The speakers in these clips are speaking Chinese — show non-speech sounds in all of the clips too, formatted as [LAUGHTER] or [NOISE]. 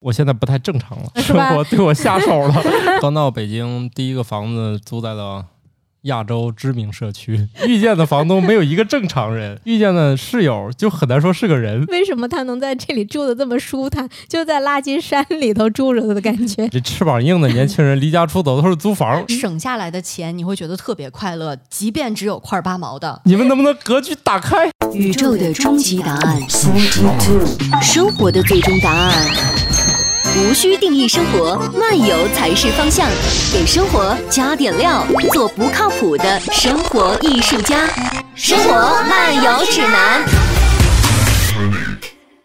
我现在不太正常了，生活对我下手了。[LAUGHS] 刚到北京，第一个房子租在了亚洲知名社区，[LAUGHS] 遇见的房东没有一个正常人，[LAUGHS] 遇见的室友就很难说是个人。为什么他能在这里住的这么舒坦？就在垃圾山里头住着的感觉。这翅膀硬的年轻人离家出走都是租房，省下来的钱你会觉得特别快乐，即便只有块八毛的。你们能不能格局打开？宇宙的终极答案，生活的最终答案。无需定义生活，漫游才是方向。给生活加点料，做不靠谱的生活艺术家。生活漫游指南。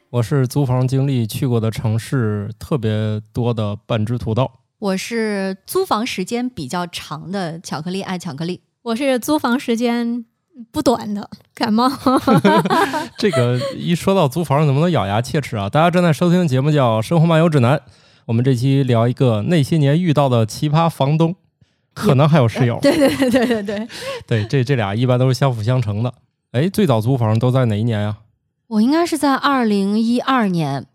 我是租房经历去过的城市特别多的半只土豆。我是租房时间比较长的巧克力爱巧克力。我是租房时间不短的感冒。[LAUGHS] 这个一说到租房，能不能咬牙切齿啊？大家正在收听的节目叫《生活漫游指南》，我们这期聊一个那些年遇到的奇葩房东，可能还有室友。对对对对对对，对，[LAUGHS] 这这俩一般都是相辅相成的。哎，最早租房都在哪一年呀？我应该是在二零一二年，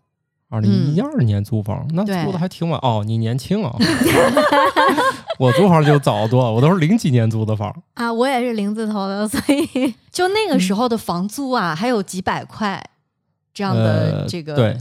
二零一二年租房，那租的还挺晚哦。你年轻啊，[LAUGHS] [LAUGHS] 我租房就早得多了，我都是零几年租的房。啊，我也是零字头的，所以 [LAUGHS] 就那个时候的房租啊，还有几百块这样的呃这个、对，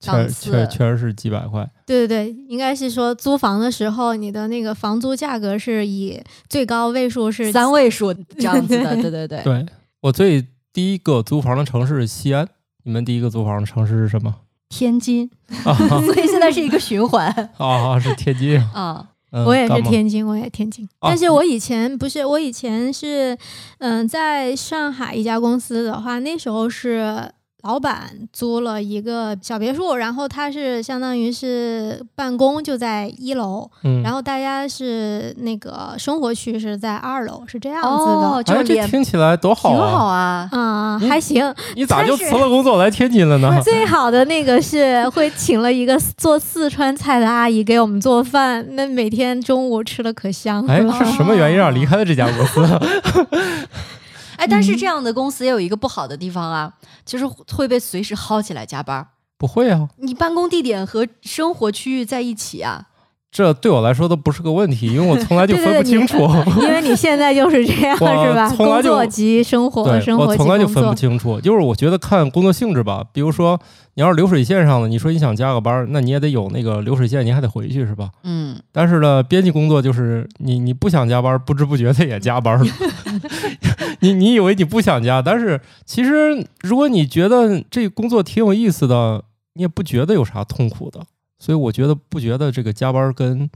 确档次确确实是几百块。对对对，应该是说租房的时候，你的那个房租价格是以最高位数是三位数这样子的，对对对。对我最第一个租房的城市是西安，你们第一个租房的城市是什么？天津，啊 [LAUGHS] 所以现在是一个循环啊，是天津。[LAUGHS] 啊。嗯我也是天津，我也天津。啊但是我以前不是，我以前是，嗯、在上海一家公司的话，那时候是老板租了一个小别墅，然后他是相当于是办公就在一楼，嗯，然后大家是那个生活区是在二楼，是这样子的。哦，就哎，这听起来多好啊挺啊！好啊。啊、嗯还行。你咋就辞了工作来天津了呢？最好的那个是会请了一个做四川菜的阿姨给我们做饭，那每天中午吃的可香了。哎，是什么原因让离开了这家公司？[LAUGHS] 哎，但嗯。是这样的公司也有一个不好的地方啊，就是会被随时薅起来加班儿。不会啊，你办公地点和生活区域在一起啊，这对我来说都不是个问题，因为我从来就分不清楚。[LAUGHS] 因为你现在就是这样，我是吧？工作及生活，生活我从来就。分不清楚，就是我觉得看工作性质吧。比如说，你要是流水线上的，你说你想加个班儿，那你也得有那个流水线，你还得回去是吧？嗯，但是呢，编辑工作就是你你不想加班，不知不觉的也加班了。[LAUGHS] [LAUGHS] 你你以为你不想加，但是其实如果你觉得这工作挺有意思的，你也不觉得有啥痛苦的。所以我觉得不觉得这个加班跟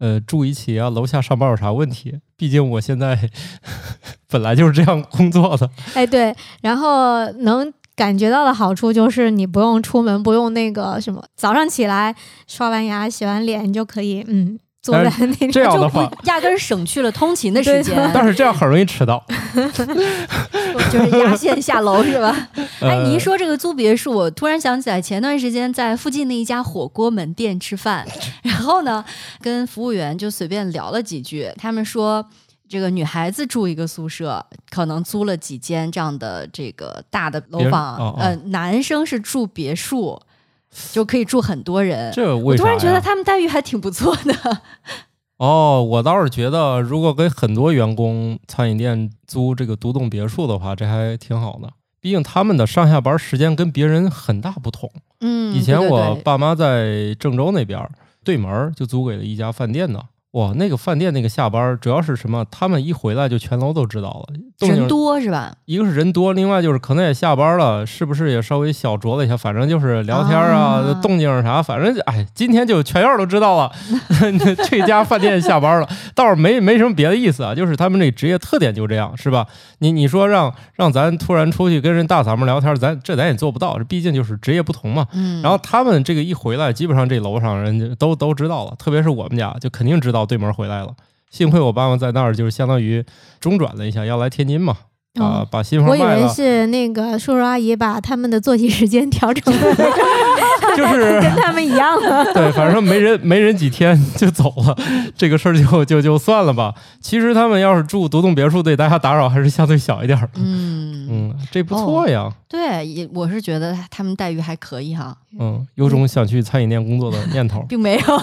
呃住一起啊楼下上班有啥问题。毕竟我现在 [LAUGHS] 本来就是这样工作的。哎，对，然后能感觉到的好处就是你不用出门，不用那个什么，早上起来刷完牙、洗完脸，你就可以嗯坐在但那里。这样的就话，不压根儿省去了通勤的时间，但是这样很容易迟到。[LAUGHS] 就是压线下楼是吧？[LAUGHS] 哎，呃你一说这个租别墅，我突然想起来，前段时间在附近的一家火锅门店吃饭，然后呢，跟服务员就随便聊了几句，他们说。这个女孩子住一个宿舍，可能租了几间这样的这个大的楼房，哦哦呃，男生是住别墅，就可以住很多人。这为啥呀？我突然觉得他们待遇还挺不错的。哦，我倒是觉得，如果给很多员工餐饮店租这个独栋别墅的话，这还挺好的。毕竟他们的上下班时间跟别人很大不同。嗯，以前我爸妈在郑州那边儿对门就租给了一家饭店的。哇，那个饭店那个下班主要是什么？他们一回来就全楼都知道了，人多是吧？一个是人多，另外就是可能也下班了，是不是也稍微小酌了一下？反正就是聊天啊，啊动静啥，反正哎，今天就全院都知道了，[LAUGHS] 这家饭店下班了，倒是没没什么别的意思啊，就是他们这职业特点就这样，是吧？你你说让让咱突然出去跟人大嗓门聊天，咱这咱也做不到，这毕竟就是职业不同嘛。嗯，然后他们这个一回来，基本上这楼上人就都都知道了，特别是我们家，就肯定知道对门回来了。幸亏我爸妈在那儿，就是相当于中转了一下，要来天津嘛，啊，哦把新房我以为。是那个叔叔阿姨把他们的作息时间调整了，[LAUGHS] [LAUGHS] 就是跟他们一样的。[LAUGHS] 对，反正没人没人几天 [LAUGHS] 就走了，这个事儿就就就算了吧。其实他们要是住独栋别墅，对大家打扰还是相对小一点儿。嗯，嗯，这不错呀。对，也我是觉得他们待遇还可以哈，嗯，有种想去餐饮店工作的念头。并没有。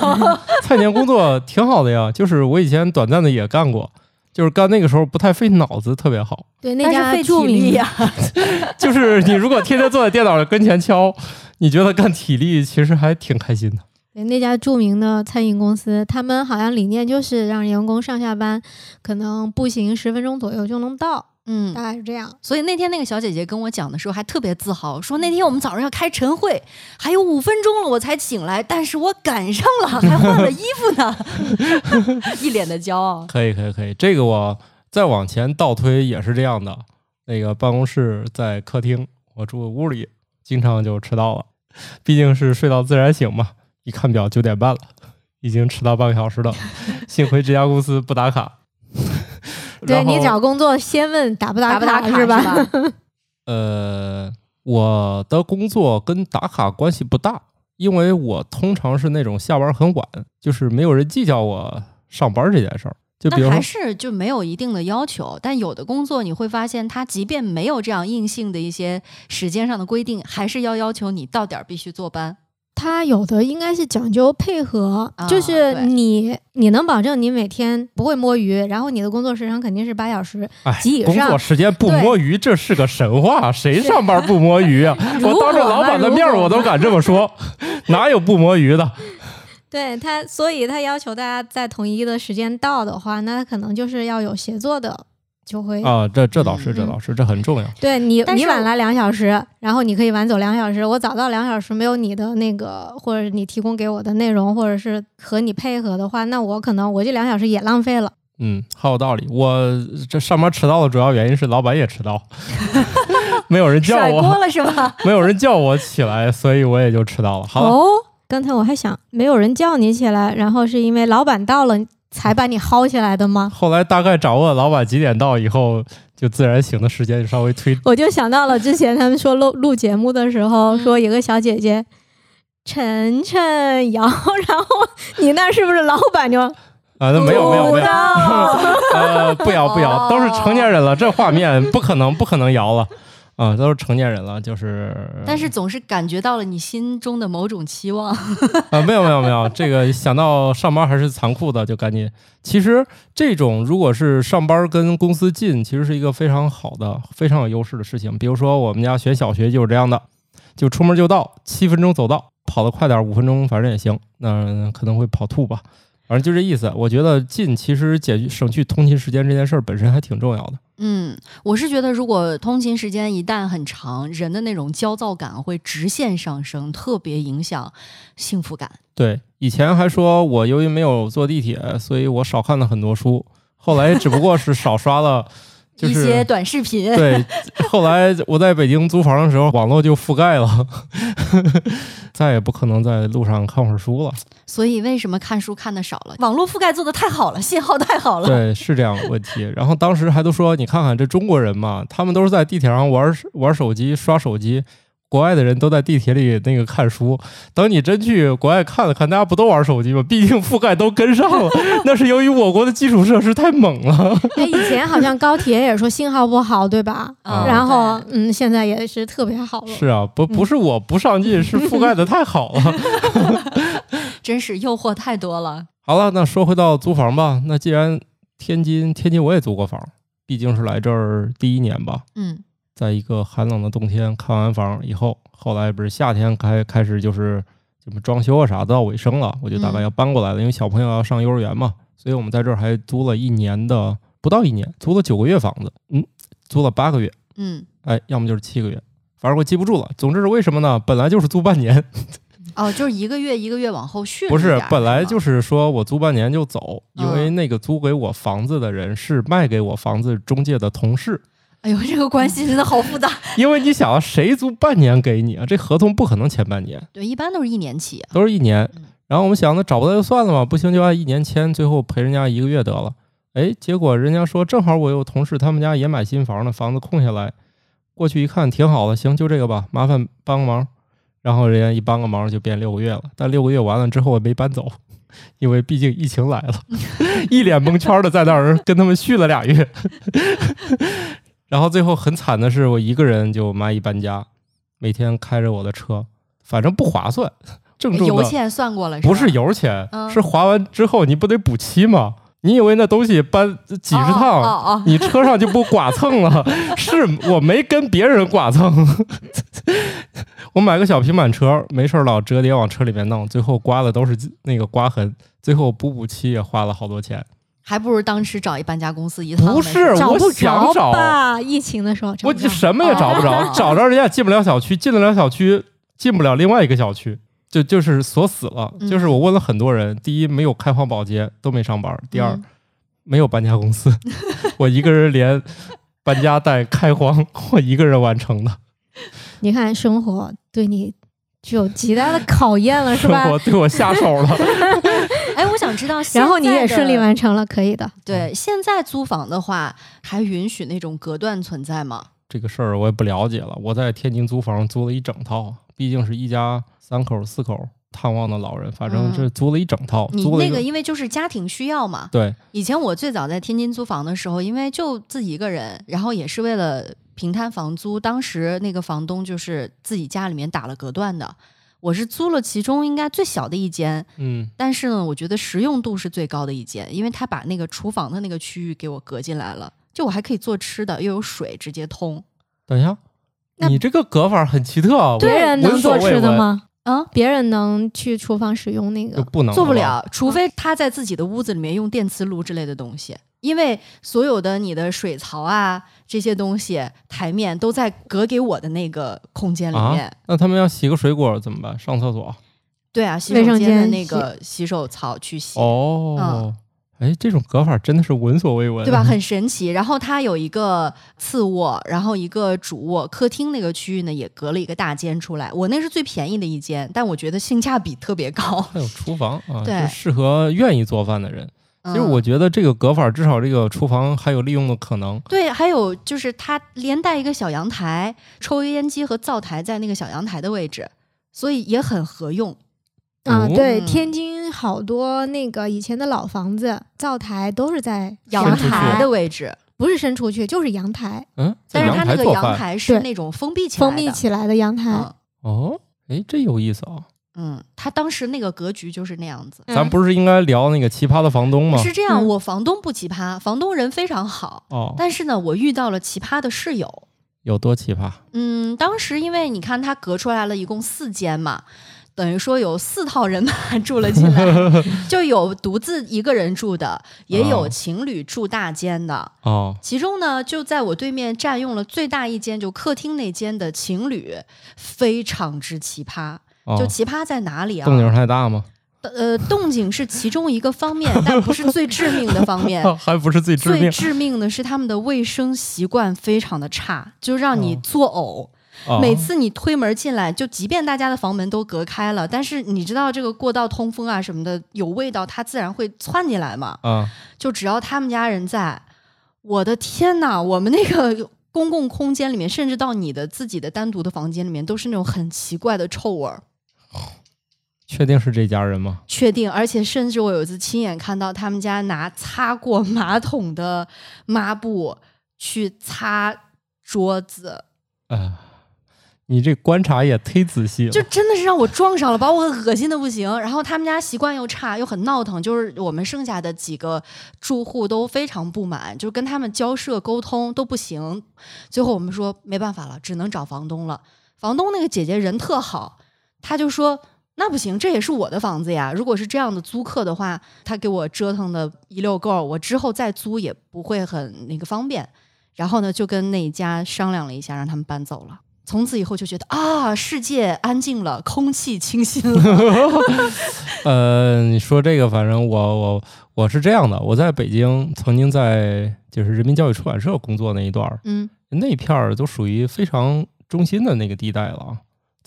餐饮店工作挺好的呀，就是我以前短暂的也干过，就是干那个时候不太费脑子，特别好。对，那但是费家著名体力呀、[LAUGHS] [LAUGHS] 就是你如果天天坐在电脑跟前敲，你觉得干体力其实还挺开心的。对那家著名的餐饮公司，他们好像理念就是让员工上下班可能步行十分钟左右就能到，嗯大，概是这样。所以那天那个小姐姐跟我讲的时候，还特别自豪，说那天我们早上要开晨会，还有五分钟了我才醒来，但是我赶上了，还换了衣服呢，[LAUGHS] 一脸的骄傲。可以，可以，可以。这个我再往前倒推也是这样的。那个办公室在客厅，我住屋里，经常就迟到了。毕竟是睡到自然醒嘛，一看表九点半了，已经迟到半个小时了。幸亏这家公司不打卡。对你找工作先问打不打打不打卡是吧？吧？[LAUGHS] 呃，我的工作跟打卡关系不大，因为我通常是那种下班很晚，就是没有人计较我上班这件事儿。就比如还是就没有一定的要求，但有的工作你会发现，它即便没有这样硬性的一些时间上的规定，还是要要求你到点儿必须坐班。他有的应该是讲究配合，啊就是你你能保证你每天不会摸鱼，然后你的工作时长肯定是八小时哎及以上，工作。时间不摸鱼，这是个神话，谁上班不摸鱼啊？[LAUGHS] 我当着老板的面我都敢这么说，[LAUGHS] 哪有不摸鱼的？[LAUGHS] 对他，所以他要求大家在统一的时间到的话，那他可能就是要有协作的，就会、啊，这这倒是，这嗯倒是，这很重要。对你你晚来两小时，然后你可以晚走两小时，我早到两小时，没有你的那个或者你提供给我的内容，或者是和你配合的话，那我可能我这两小时也浪费了。嗯，好有道理。我这上班迟到的主要原因是老板也迟到，[LAUGHS] 没有人叫甩锅我，了是吧？[LAUGHS] 没有人叫我起来，所以我也就迟到了。好了，哦，刚才我还想，没有人叫你起来，然后是因为老板到了才把你薅起来的吗？后来大概掌握老板几点到以后，就自然醒的时间就稍微推。我就想到了之前他们说录录节目的时候，嗯说有个小姐姐晨晨瑶，然后你那是不是老板就啊，那没有没有没有，[LAUGHS] 呃，不摇不摇，都是成年人了，这画面不可能不可能摇了啊，都是成年人了，就是。但是总是感觉到了你心中的某种期望。啊，没有没有没有，这个想到上班还是残酷的，就赶紧。其实这种如果是上班跟公司近，其实是一个非常好的、非常有优势的事情。比如说我们家选小学就是这样的，就出门就到，七分钟走到，跑得快点，五分钟反正也行。那可能会跑吐吧，反正就这意思。我觉得近其实解决省去通勤时间这件事儿本身还挺重要的。嗯，我是觉得，如果通勤时间一旦很长，人的那种焦躁感会直线上升，特别影响幸福感。对，以前还说我由于没有坐地铁，所以我少看了很多书。后来只不过是少刷了，就一是些短视频，对，后来我在北京租房的时候，网络就覆盖了，[LAUGHS] 再也不可能在路上看会儿书了。所以为什么看书看的少了？网络覆盖做的太好了，信号太好了。对，是这样的问题。然后当时还都说，你看看这中国人嘛，他们都是在地铁上玩玩手机、刷手机。国外的人都在地铁里那个看书，等你真去国外看了看，大家不都玩手机吗？毕竟覆盖都跟上了，[LAUGHS] 那是由于我国的基础设施太猛了。哎，以前好像高铁也说信号不好，对吧？啊然后嗯，现在也是特别好了。是啊，不不是我不上进，是覆盖的太好了。[LAUGHS] 真是诱惑太多了。好了，那说回到租房吧。那既然天津，天津我也租过房，毕竟是来这儿第一年吧。嗯在一个寒冷的冬天看完房以后，后来不是夏天开开始就是什么装修啊啥都要尾声了，我就大概嗯要搬过来了，因为小朋友要上幼儿园嘛，所以我们在这儿还租了一年的不到一年，租了九个月房子，嗯，租了八个月，嗯，哎，要么就是七个月，反正我记不住了。总之是为什么呢？本来就是租半年，哦，就是一个月一个月往后续。不是，本来就是是说我租半年就走，因嗯为那个租给我房子的人是卖给我房子中介的同事。吗。哎呦，这个关系真的好复杂。[LAUGHS] 因为你想啊，谁租半年给你啊？这合同不可能签半年，对，一般都是一年起啊。都是一年嗯。然后我们想，那找不到就算了嘛，不行就按一年签，最后赔人家一个月得了。哎，结果人家说正好我有同事他们家也买新房呢，房子空下来，过去一看挺好的，行就这个吧，麻烦帮个忙。然后人家一帮个忙就变六个月了，但六个月完了之后我没搬走，因为毕竟疫情来了，[LAUGHS] 一脸蒙圈的在那儿跟他们续了俩月，然后最后很惨的是我一个人就蚂蚁搬家，每天开着我的车，反正不划算，[LAUGHS] 郑油钱算过了，不是油钱，嗯是划完之后你不得补漆吗？你以为那东西搬几十趟，哦哦哦 [LAUGHS] 你车上就不剐蹭了？[LAUGHS] 是我没跟别人剐蹭，我买个小平板车，没事儿老折叠往车里面弄，最后刮的都是那个刮痕，最后补补漆也花了好多钱。还不如当时找一搬家公司一趟。不是，我找不着想找，吧？疫情的时候找我不着什么也找不着，哦找着人家进不了小区，进得了小区，进不了另外一个小区，就就是锁死了。嗯就是我问了很多人，第一没有开荒保洁，都没上班；第二、嗯没有搬家公司，[LAUGHS] 我一个人连搬家带开荒，我一个人完成的。你看生活对你具有极大的考验了，是生吧？活对我下手了。[LAUGHS] 哎，我想知道现在，然后你也顺利完成了，可以的。对，现在租房的话，还允许那种隔断存在吗？这个事儿我也不了解了。我在天津租房租了一整套，毕竟是一家三口四口探望的老人，反正嗯这租了一整套，你租了一那个因为就是家庭需要嘛。对以前我最早在天津租房的时候，因为就自己一个人，然后也是为了平摊房租，当时那个房东就是自己家里面打了隔断的。我是租了其中应该最小的一间，嗯但是呢，我觉得实用度是最高的一间，因为他把那个厨房的那个区域给我隔进来了，就我还可以做吃的，又有水直接通。等一下，那你这个隔法很奇特啊！别人能做吃的吗？啊，别人能去厨房使用那个？不能做不。了，除非他在自己的屋子里面用电磁炉之类的东西，因为所有的你的水槽啊这些东西台面都在隔给我的那个空间里面。啊？那他们要洗个水果怎么办？上厕所？对啊，洗卫生手间的那个洗手槽去洗。哦，哎，这种隔法真的是闻所未闻，对吧？[LAUGHS] 很神奇。然后它有一个次卧，然后一个主卧，客厅那个区域呢也隔了一个大间出来。我那是最便宜的一间，但我觉得性价比特别高。还有厨房啊，对是适合愿意做饭的人。其实嗯我觉得这个隔法至少这个厨房还有利用的可能。对，还有就是它连带一个小阳台，抽油烟机和灶台在那个小阳台的位置，所以也很合用。啊，哦对，嗯天津好多那个以前的老房子，灶台都是在阳台的位置，不是伸出去，就是阳台，嗯，但是它那个。阳台是那种封闭起来的，封闭起来的阳台。嗯哦，哎，这有意思啊！嗯，他当时那个格局就是那样子。咱不是应该聊那个奇葩的房东吗？是这样，嗯我房东不奇葩，房东人非常好，哦，但是呢，我遇到了奇葩的室友。有多奇葩？嗯，当时因为你看他隔出来了一共四间嘛，等于说有四套人马 [LAUGHS] 住了进来，就有独自一个人住的，也有哦情侣住大间的。哦，其中呢，就在我对面占用了最大一间，就客厅那间的情侣，非常之奇葩。哦就奇葩在哪里啊？动静太大吗？呃，动静是其中一个方面，但不是最致命的方面。[LAUGHS] 还不是最致命最命致命的是他们的卫生习惯非常的差，就让你哦作呕。哦每次你推门进来，就即便大家的房门都隔开了，但是你知道这个过道通风啊什么的有味道，它自然会窜进来嘛。嗯，就只要他们家人在，我的天呐，我们那个公共空间里面，甚至到你的自己的单独的房间里面，都是那种很奇怪的臭味儿。确定是这家人吗？确定，而且甚至我有一次亲眼看到他们家拿擦过马桶的抹布去擦桌子，啊，你这观察也忒仔细了。就真的是让我撞上了，把我恶心的不行。然后他们家习惯又差，又很闹腾，就是我们剩下的几个住户都非常不满，就跟他们交涉沟通都不行。最后我们说没办法了，只能找房东了。房东那个姐姐人特好，她就说。那不行，这也是我的房子呀。如果是这样的租客的话，他给我折腾的一溜够，我之后再租也不会很那个方便。然后呢，就跟那一家商量了一下，让他们搬走了。从此以后就觉得啊，世界安静了，空气清新了。[LAUGHS] 呃，你说这个，反正我我我是这样的，我在北京曾经在就是人民教育出版社工作那一段儿，嗯那片儿都属于非常中心的那个地带了啊。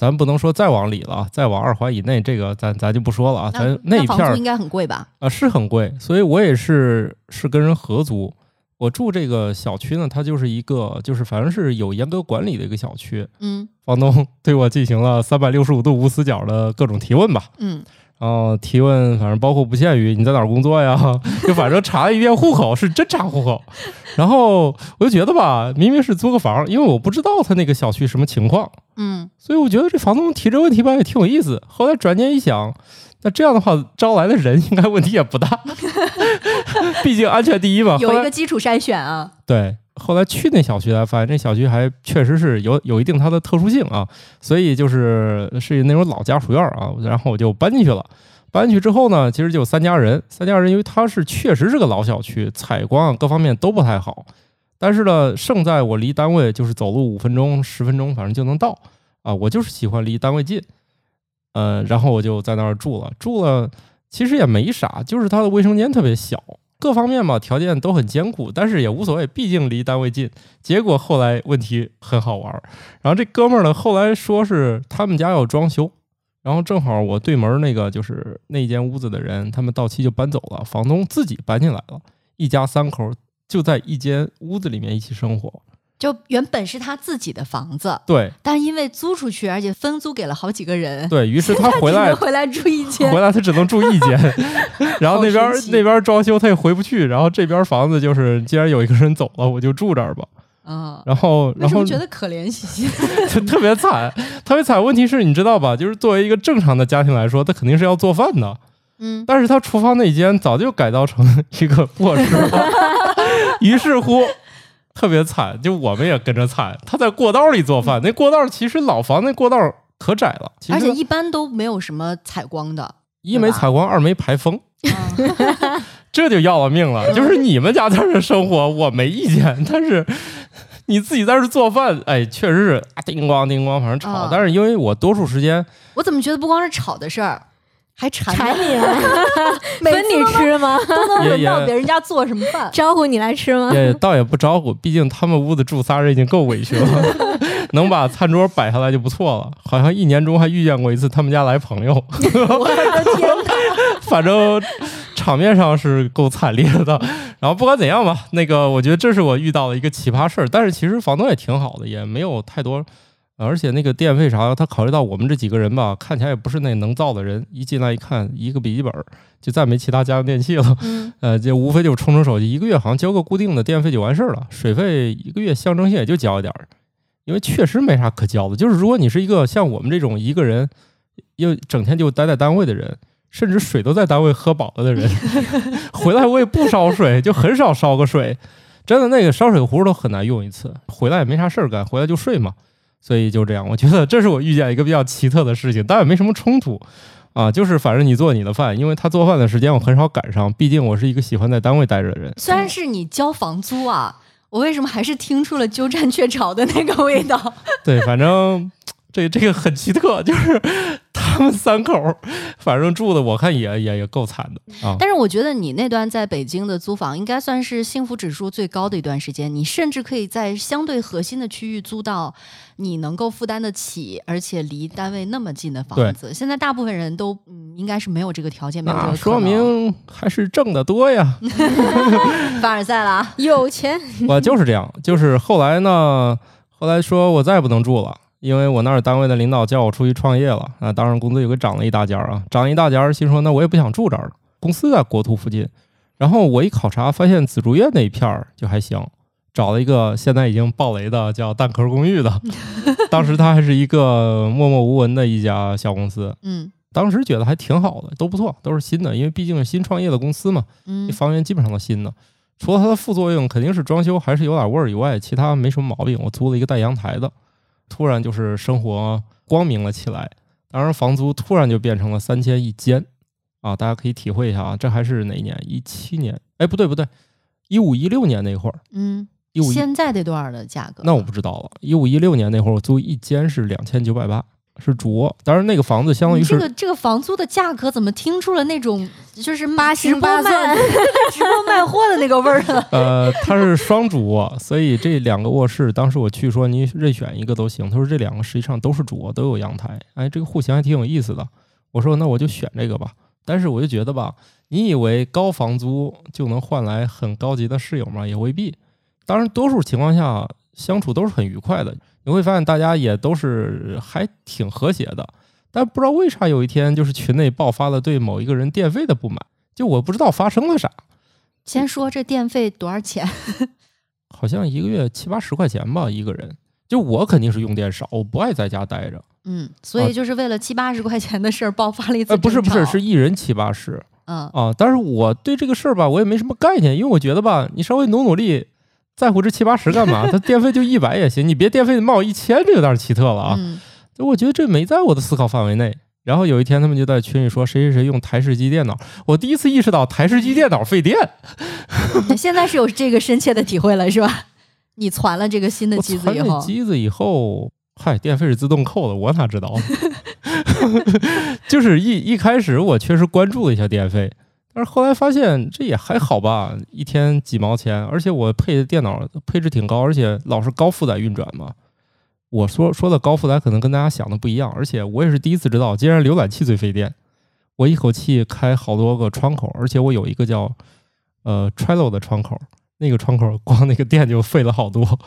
咱不能说再往里了啊，再往二环以内，这个咱咱就不说了啊。咱那一片儿应该很贵吧？啊是很贵，所以我也是是跟人合租，我住这个小区呢，它就是一个就是反正是有严格管理的一个小区。嗯房东对我进行了三百六十五度无死角的各种提问吧，嗯然后提问反正包括不限于你在哪儿工作呀，[LAUGHS] 就反正查了一遍户口，是真查户口。[LAUGHS] 然后我就觉得吧，明明是租个房，因为我不知道他那个小区什么情况，嗯，所以我觉得这房东提这问题吧也挺有意思。后来转念一想，那这样的话招来的人应该问题也不大，[LAUGHS] 毕竟安全第一嘛。有一个基础筛选啊。对，后来去那小区才发现，这小区还确实是有有一定它的特殊性啊，所以就是是那种老家属院啊，然后我就搬进去了。搬进去之后呢，其实就三家人，三家人因为它是确实是个老小区，采光啊各方面都不太好，但是呢，胜在我离单位就是走路五分钟、十分钟，反正就能到。啊。我就是喜欢离单位近，呃，然后我就在那儿住了，住了其实也没啥，就是它的卫生间特别小，各方面吧条件都很艰苦，但是也无所谓，毕竟离单位近。结果后来问题很好玩，然后这哥们儿呢后来说是他们家要装修，然后正好我对门那个就是那间屋子的人，他们到期就搬走了，房东自己搬进来了，一家三口就在一间屋子里面一起生活。就原本是他自己的房子，对但因为租出去，而且分租给了好几个人，对于是 [LAUGHS] 他回来能回来住一间回。来他只能住一间，[LAUGHS] 然后那边那边装修他也回不去，然后这边房子就是既然有一个人走了，我就住这儿吧。嗯，然后然后觉得可怜兮兮的？[LAUGHS] 就特别惨，特别惨。问题是你知道吧？就是作为一个正常的家庭来说，他肯定是要做饭的，嗯，但是他厨房那间早就改造成一个卧室了，于是乎。特别惨，就我们也跟着惨。他在过道里做饭，那过道其实老房那过道可窄了，而且一般都没有什么采光的。一没采光，二没排风，嗯 [LAUGHS] [LAUGHS] 这就要了命了。就是你们家在这生活，我没意见，但是你自己在这做饭，哎，确实是啊叮咣叮咣，反正吵。嗯但是因为我多数时间我怎么觉得不光是吵的事儿，还馋馋你了，[LAUGHS] 每分你吃吗？都能到别人家做什么饭。招呼你来吃吗？也倒也不招呼，毕竟他们屋子住仨人已经够委屈了，[LAUGHS] 能把餐桌摆下来就不错了。好像一年中还遇见过一次他们家来朋友，[LAUGHS] 我的天哪！反正场面上是够惨烈的。然后不管怎样吧，那个我觉得这是我遇到的一个奇葩事儿。但是其实房东也挺好的，也没有太多。而且那个电费啥，他考虑到我们这几个人吧，看起来也不是那能造的人，一进来一看，一个笔记本儿就再没其他家用电器了。嗯，[LAUGHS] 呃，就无非就是充充手机，一个月好像交个固定的电费就完事儿了，水费一个月象征性也就交一点儿，因为确实没啥可交的。就是如果你是一个像我们这种一个人又整天就待在单位的人，甚至水都在单位喝饱了的人，[LAUGHS] 回来我也不烧水，就很少烧个水，真的那个烧水壶都很难用一次，回来也没啥事儿干，回来就睡嘛，所以就这样。我觉得这是我遇见一个比较奇特的事情，但也没什么冲突。啊，就是反正你做你的饭，因为他做饭的时间我很少赶上，毕竟我是一个喜欢在单位待着的人。虽然是你交房租啊，我为什么还是听出了鸠占鹊巢的那个味道？[LAUGHS] 对，反正这这个很奇特，[LAUGHS] 就是他们三口儿，反正住的我看也也也够惨的啊。但是我觉得你那段在北京的租房应该算是幸福指数最高的一段时间，你甚至可以在相对核心的区域租到你能够负担得起，而且离单位那么近的房子。现在大部分人都嗯应该是没有这个条件，没有这个说明还是挣得多呀。[LAUGHS] [LAUGHS] 凡尔赛了啊。有钱，我就是这样，就是后来呢，后来说我再也不能住了，因为我那儿单位的领导叫我出去创业了啊，当然工资又给涨了一大截儿啊，涨一大截儿，心说那我也不想住这儿了，公司在国图附近，然后我一考察发现紫竹院那一片儿就还行。找了一个现在已经爆雷的叫蛋壳公寓的，[LAUGHS] 当时他还是一个默默无闻的一家小公司，嗯当时觉得还挺好的，都不错，都是新的，因为毕竟是新创业的公司嘛，嗯这房源基本上都新的。除了它的副作用肯定是装修还是有点味儿以外，其他没什么毛病。我租了一个带阳台的，突然就是生活光明了起来。当然，房租突然就变成了三千一间啊！大家可以体会一下啊，这还是哪一年？一七年？哎，不对不对，一五一六年那会儿，嗯，一五现在得多少的价格？那我不知道了。一五一六年那会儿，我租一间是两千九百八，是主卧。当然，那个房子相当于是这个这个房租的价格怎么听出了那种就是八直播卖 [LAUGHS] 直播卖货的那个味儿了？呃，它是双主卧，所以这两个卧室，当时我去说你任选一个都行。他说这两个实际上都是主卧，都有阳台。哎，这个户型还挺有意思的。我说那我就选这个吧。但是我就觉得吧，你以为高房租就能换来很高级的室友吗？也未必。当然，多数情况下相处都是很愉快的。你会发现大家也都是还挺和谐的。但不知道为啥有一天就是群内爆发了对某一个人电费的不满，就我不知道发生了啥。先说这电费多少钱？[LAUGHS] 好像一个月七八十块钱吧，一个人。就我肯定是用电少，我不爱在家待着。嗯，所以就是为了七八十块钱的事儿爆发了一次。呃，不是不是，是一人七八十。嗯啊，但是我对这个事儿吧，我也没什么概念，因为我觉得吧，你稍微努努力，在乎这七八十干嘛？[LAUGHS] 他电费就一百也行，你别电费冒一千，这有点奇特了啊。嗯，我觉得这没在我的思考范围内。然后有一天，他们就在群里说谁谁谁用台式机电脑，我第一次意识到台式机电脑费电。[LAUGHS] 现在是有这个深切的体会了，是吧？你传了这个新的机子以后，机子以后，嗨，电费是自动扣的，我哪知道？[LAUGHS] 就是一一开始我确实关注了一下电费，但是后来发现这也还好吧，一天几毛钱，而且我配的电脑配置挺高，而且老是高负载运转嘛。我说说的高负载可能跟大家想的不一样，而且我也是第一次知道，竟然浏览器最费电。我一口气开好多个窗口，而且我有一个叫呃 Trello 的窗口。那个窗口光那个电就费了好多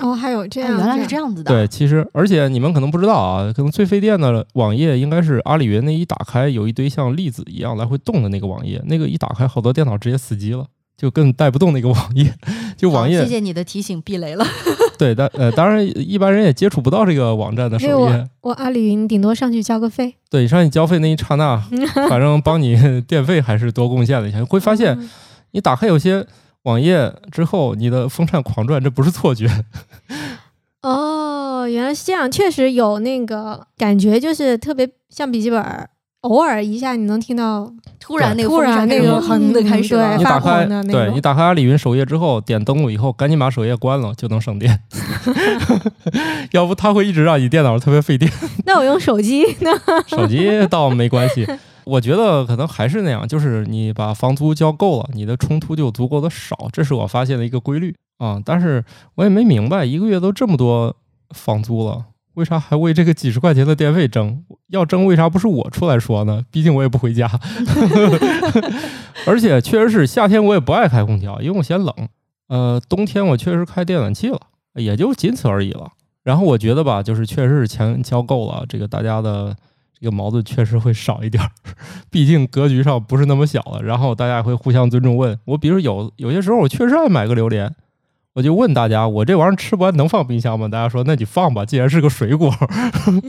哦，还有这样，原来是这样子的。对，其实而且你们可能不知道啊，可能最费电的网页应该是阿里云那一打开有一堆像粒子一样来回动的那个网页，那个一打开好多电脑直接死机了，就更带不动那个网页。就网页，谢谢你的提醒，避雷了。[LAUGHS] 对，但呃，当然一般人也接触不到这个网站的首页。我阿里云顶多上去交个费。对，上去交费那一刹那，[LAUGHS] 反正帮你 [LAUGHS] 电费还是多贡献了一下。会发现你打开有些。网页之后，你的风扇狂转，这不是错觉。[LAUGHS] 哦，原来是这样，确实有那个感觉，就是特别像笔记本，偶尔一下你能听到突然那个突然那个哼的开始对，你打开对你打开阿里云首页之后，点登录以后，赶紧把首页关了，就能省电。[LAUGHS] 要不它会一直让你电脑特别费电。那我用手机呢？手机倒没关系。我觉得可能还是那样，就是你把房租交够了，你的冲突就足够的少，这是我发现的一个规律啊。但是我也没明白，一个月都这么多房租了，为啥还为这个几十块钱的电费争？要争，为啥不是我出来说呢？[LAUGHS] 毕竟我也不回家，而且确实是夏天我也不爱开空调，因为我嫌冷。呃，冬天我确实开电暖气了，也就仅此而已了。然后我觉得吧，就是确实是钱交够了，这个大家的。这个矛盾确实会少一点儿，[LAUGHS] 毕竟格局上不是那么小了。然后大家也会互相尊重。问我，比如有有些时候我确实爱买个榴莲，我就问大家：我这玩意儿吃不完能放冰箱吗？大家说：那你放吧，既然是个水果。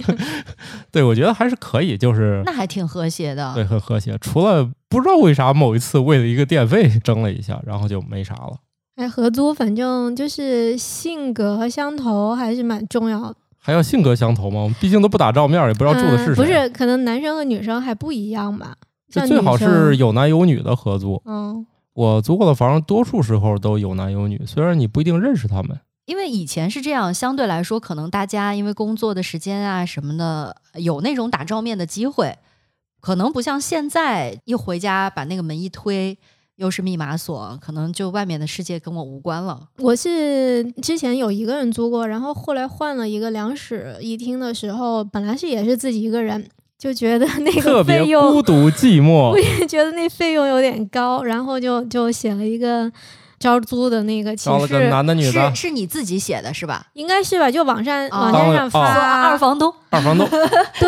[LAUGHS] 对，我觉得还是可以，就是那还挺和谐的。对，很和谐。除了不知道为啥某一次为了一个电费争了一下，然后就没啥了。哎，合租反正就是性格相投还是蛮重要的。还要性格相投吗？毕竟都不打照面，也不知道住的是谁。不是，可能男生和女生还不一样吧。就最好是有男有女的合租。嗯，我租过的房，多数时候都有男有女，虽然你不一定认识他们。因为以前是这样，相对来说，可能大家因为工作的时间啊什么的，有那种打照面的机会，可能不像现在一回家把那个门一推。又是密码锁，可能就外面的世界跟我无关了。我是之前有一个人租过，然后后来换了一个两室一厅的时候，本来是也是自己一个人，就觉得那个费用孤独寂寞，我也觉得那费用有点高，然后就就写了一个招租的那个启事，男的女的，是你自己写的是吧？应该是吧，就网上网站上发二房东，二房东，[LAUGHS] 对，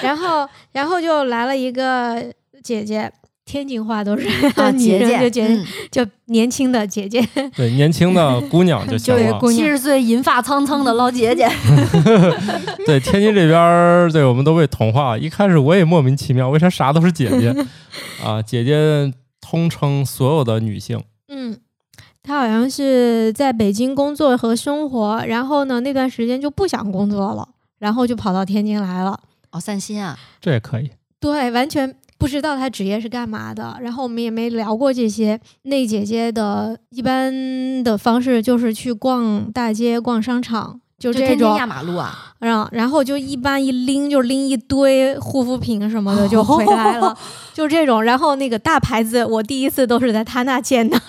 然后然后就来了一个姐姐。天津话都是 [LAUGHS] 姐姐，就姐就年轻的姐姐，对年轻的姑娘就 [LAUGHS] 行了。七十岁银发苍苍的老姐姐。[LAUGHS] 对天津这边，对我们都被同化。一开始我也莫名其妙，为啥啥都是姐姐啊？姐姐通称所有的女性。嗯，她好像是在北京工作和生活，然后呢那段时间就不想工作了，然后就跑到天津来了。哦，散心啊，这也可以。对，完全。不知道他职业是干嘛的，然后我们也没聊过这些。那姐姐的一般的方式就是去逛大街、逛商场，就这种压马路啊。然然后就一般一拎就拎一堆护肤品什么的就回来了，就这种。然后那个大牌子，我第一次都是在他那见的。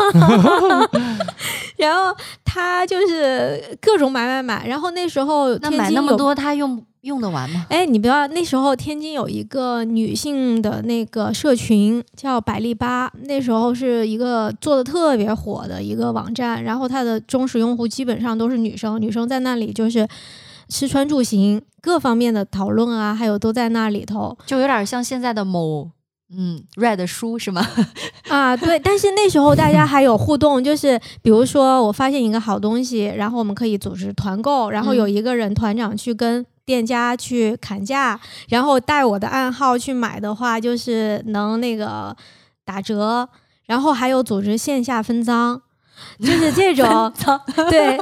[LAUGHS] 然后他就是各种买买买，然后那时候那买那么多，他用用得完吗？哎，你不要那时候天津有一个女性的那个社群叫百丽吧，那时候是一个做的特别火的一个网站，然后它的忠实用户基本上都是女生，女生在那里就是吃穿住行各方面的讨论啊，还有都在那里头就有点像现在的某嗯 Red 书是吗？啊。对，但是那时候大家还有互动，就是比如说我发现一个好东西，然后我们可以组织团购，然后有嗯一个人团长去跟。店家去砍价，然后带我的暗号去买的话，就是能那个打折，然后还有组织线下分赃，[LAUGHS] 就是这种对，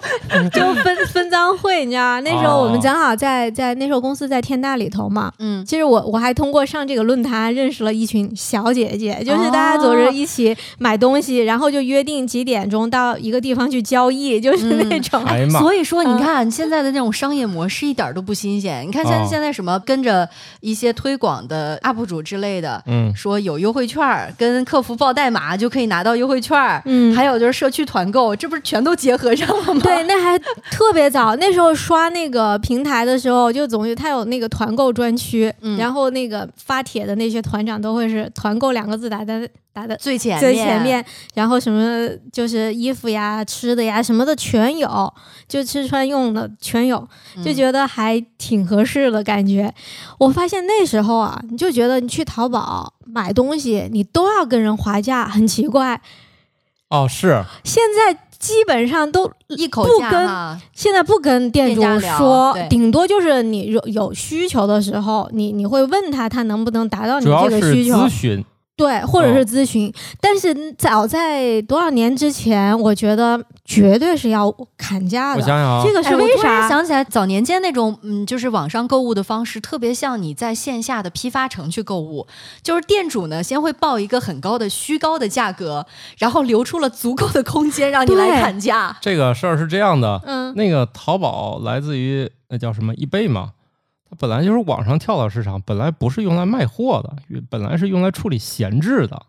就分分赃会，你知道吗？那时候我们哦正好在在那时候公司在天大里头嘛，嗯，其实我我还通过上这个论坛认识了一群小姐姐，就是大家组哦织一起买东西，然后就约定几点钟到一个地方去交易，就是嗯那种。哎呀妈，所以说，你嗯看现在的那种商业模式一点儿都不新鲜。你看现在哦现在什么跟着一些推广的 UP 主之类的，嗯，说有优惠券儿，跟客服报代码就可以拿到优惠券儿。嗯还有就是社区团购，这不是全都结合上了吗？对，那还特别早。那时候刷那个平台的时候，就总是它有那个团购专区，嗯然后那个发帖的那些团长都会是“团购”两个字打在打在最前最前面，然后什么就是衣服呀、吃的呀什么的全有，就吃穿用的全有，就嗯觉得还挺合适的感觉。我发现那时候啊，你就觉得你去淘宝买东西，你都要跟人划价，很奇怪。哦是，现在基本上都一口不跟现在不跟店主说，顶多就是你有有需求的时候，你你会问他，他能不能达到你主要是这个需求。咨。询，对，或者哦是咨询。但是早在多少年之前，我觉得绝对是要砍价的。我想想啊，这个是为啥？想起来，早年间那种嗯，就是网上购物的方式，特别像你在线下的批发城去购物，就是店主呢先会报一个很高的虚高的价格，然后留出了足够的空间让你来砍价。这个事儿是这样的，嗯，那个淘宝来自于那叫什么易贝嘛，它本来就是网上跳蚤市场，本来不是用来卖货的，本来是用来处理闲置的。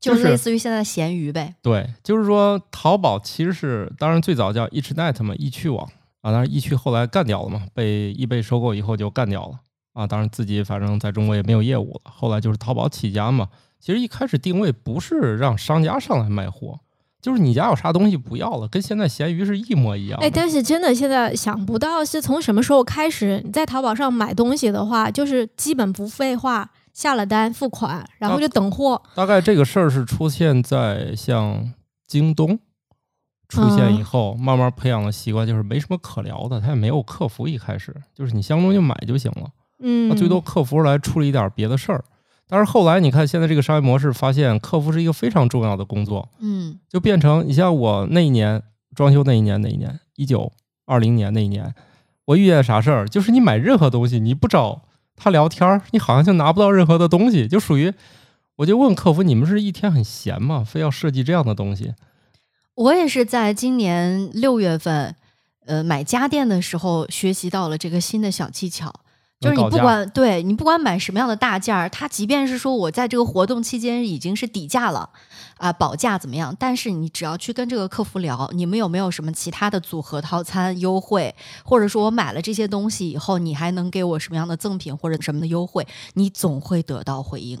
就类似于现在闲鱼呗。对，就是说淘宝其实是，当然最早叫 EachNet 嘛，易趣网啊，当然易趣后来干掉了嘛，被易贝收购以后就干掉了啊，当然自己反正在中国也没有业务了，后来就是淘宝起家嘛。其实一开始定位不是让商家上来卖货，就是你家有啥东西不要了，跟现在闲鱼是一模一样的。哎，但是真的现在想不到是从什么时候开始，你在淘宝上买东西的话，就是基本不废话，下了单付款，然后就等货。大概这个事儿是出现在像京东出现以后，慢慢培养的习惯，就是没什么可聊的，他也没有客服，一开始就是你相中就买就行了。嗯，最多客服来处理一点别的事儿。但是后来你看，现在这个商业模式，发现客服是一个非常重要的工作，嗯，就变成你像我那一年装修那一年那一年，一九二零年那一年，我遇见啥事儿，就是你买任何东西，你不找他聊天儿，你好像就拿不到任何的东西，就属于，我就问客服，你们是一天很闲吗？非要设计这样的东西？我也是在今年六月份，呃，买家电的时候学习到了这个新的小技巧。就是你不管对你不管买什么样的大件儿，它即便是说我在这个活动期间已经是底价了，啊、保价怎么样？但是你只要去跟这个客服聊，你们有没有什么其他的组合套餐优惠，或者说我买了这些东西以后，你还能给我什么样的赠品或者什么的优惠？你总会得到回应。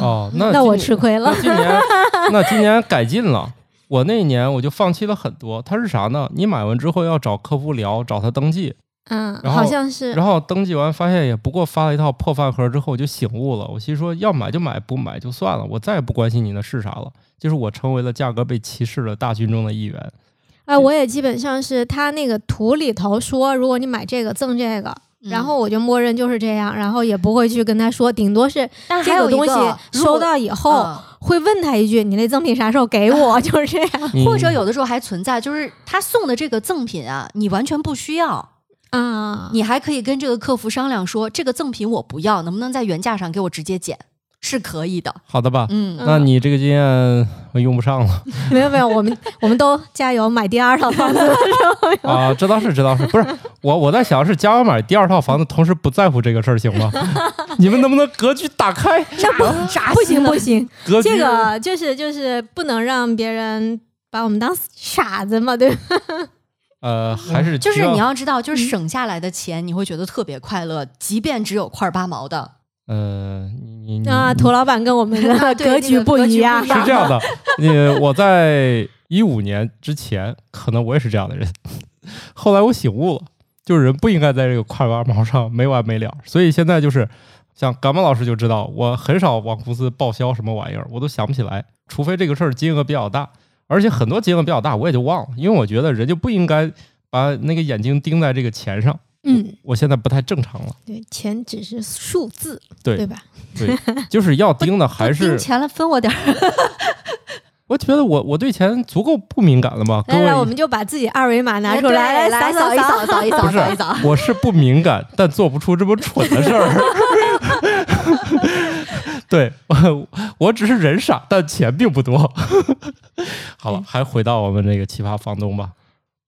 哦，那那我吃亏了那。今年 [LAUGHS] 那今年改进了。我那一年我就放弃了很多。它是啥呢？你买完之后要找客服聊，找他登记，嗯，然后好像是。然后登记完发现也不过发了一套破饭盒之后，我就醒悟了。我心说要买就买，不买就算了，我再也不关心你那是啥了。就是我成为了价格被歧视的大军中的一员。哎，我也基本上是他那个图里头说，如果你买这个赠这个，然后我就默认就是这样，然后也不会去跟他说，顶多是但还有一这个东西收到以后、嗯会问他一句：“你那赠品啥时候给我？” [LAUGHS] 就是这样或者有的时候还存在，就是他送的这个赠品啊，你完全不需要，啊。你还可以跟这个客服商量说，这个赠品我不要，能不能在原价上给我直接减，是可以的。好的吧？嗯，那你这个经验我用不上了 [LAUGHS] 没有没有，我们我们都加油买第二套房子的时候，啊！这倒是，这倒是，不是我我在想是加油买第二套房子，同时不在乎这个事儿行吗？[LAUGHS] 你们能不能格局打开？那不啥不行不行，格局这个就是就是不能让别人把我们当傻子嘛，对吧？呃，还是就是你要知道，就是省下来的钱，你会觉得特别快乐，即便只有块儿八毛的。呃，你你啊，你涂老板跟我们的 [LAUGHS] [LAUGHS] 格局不一。样是这样的，[LAUGHS] 你，我在一五年之前，可能我也是这样的人，后来我醒悟了，就是人不应该在这个块八毛上没完没了，所以现在就是像感冒老师就知道，我很少往公司报销什么玩意儿，我都想不起来，除非这个事儿金额比较大，而且很多金额比较大我也就忘了，因为我觉得人就不应该把那个眼睛盯在这个钱上，嗯，我现在不太正常了，对，钱只是数字，对对吧？对，就是要盯的还是盯钱了，分我点儿。我觉得我我对钱足够不敏感了吗？各来来，我们就把自己二维码拿出对来，来扫扫一扫，扫一扫，不是扫一扫。，我是不敏感，但做不出这么蠢的事儿。[LAUGHS] 对，我 [LAUGHS] 我只是人傻，但钱并不多。[LAUGHS] 好了，还回到我们这个奇葩房东吧。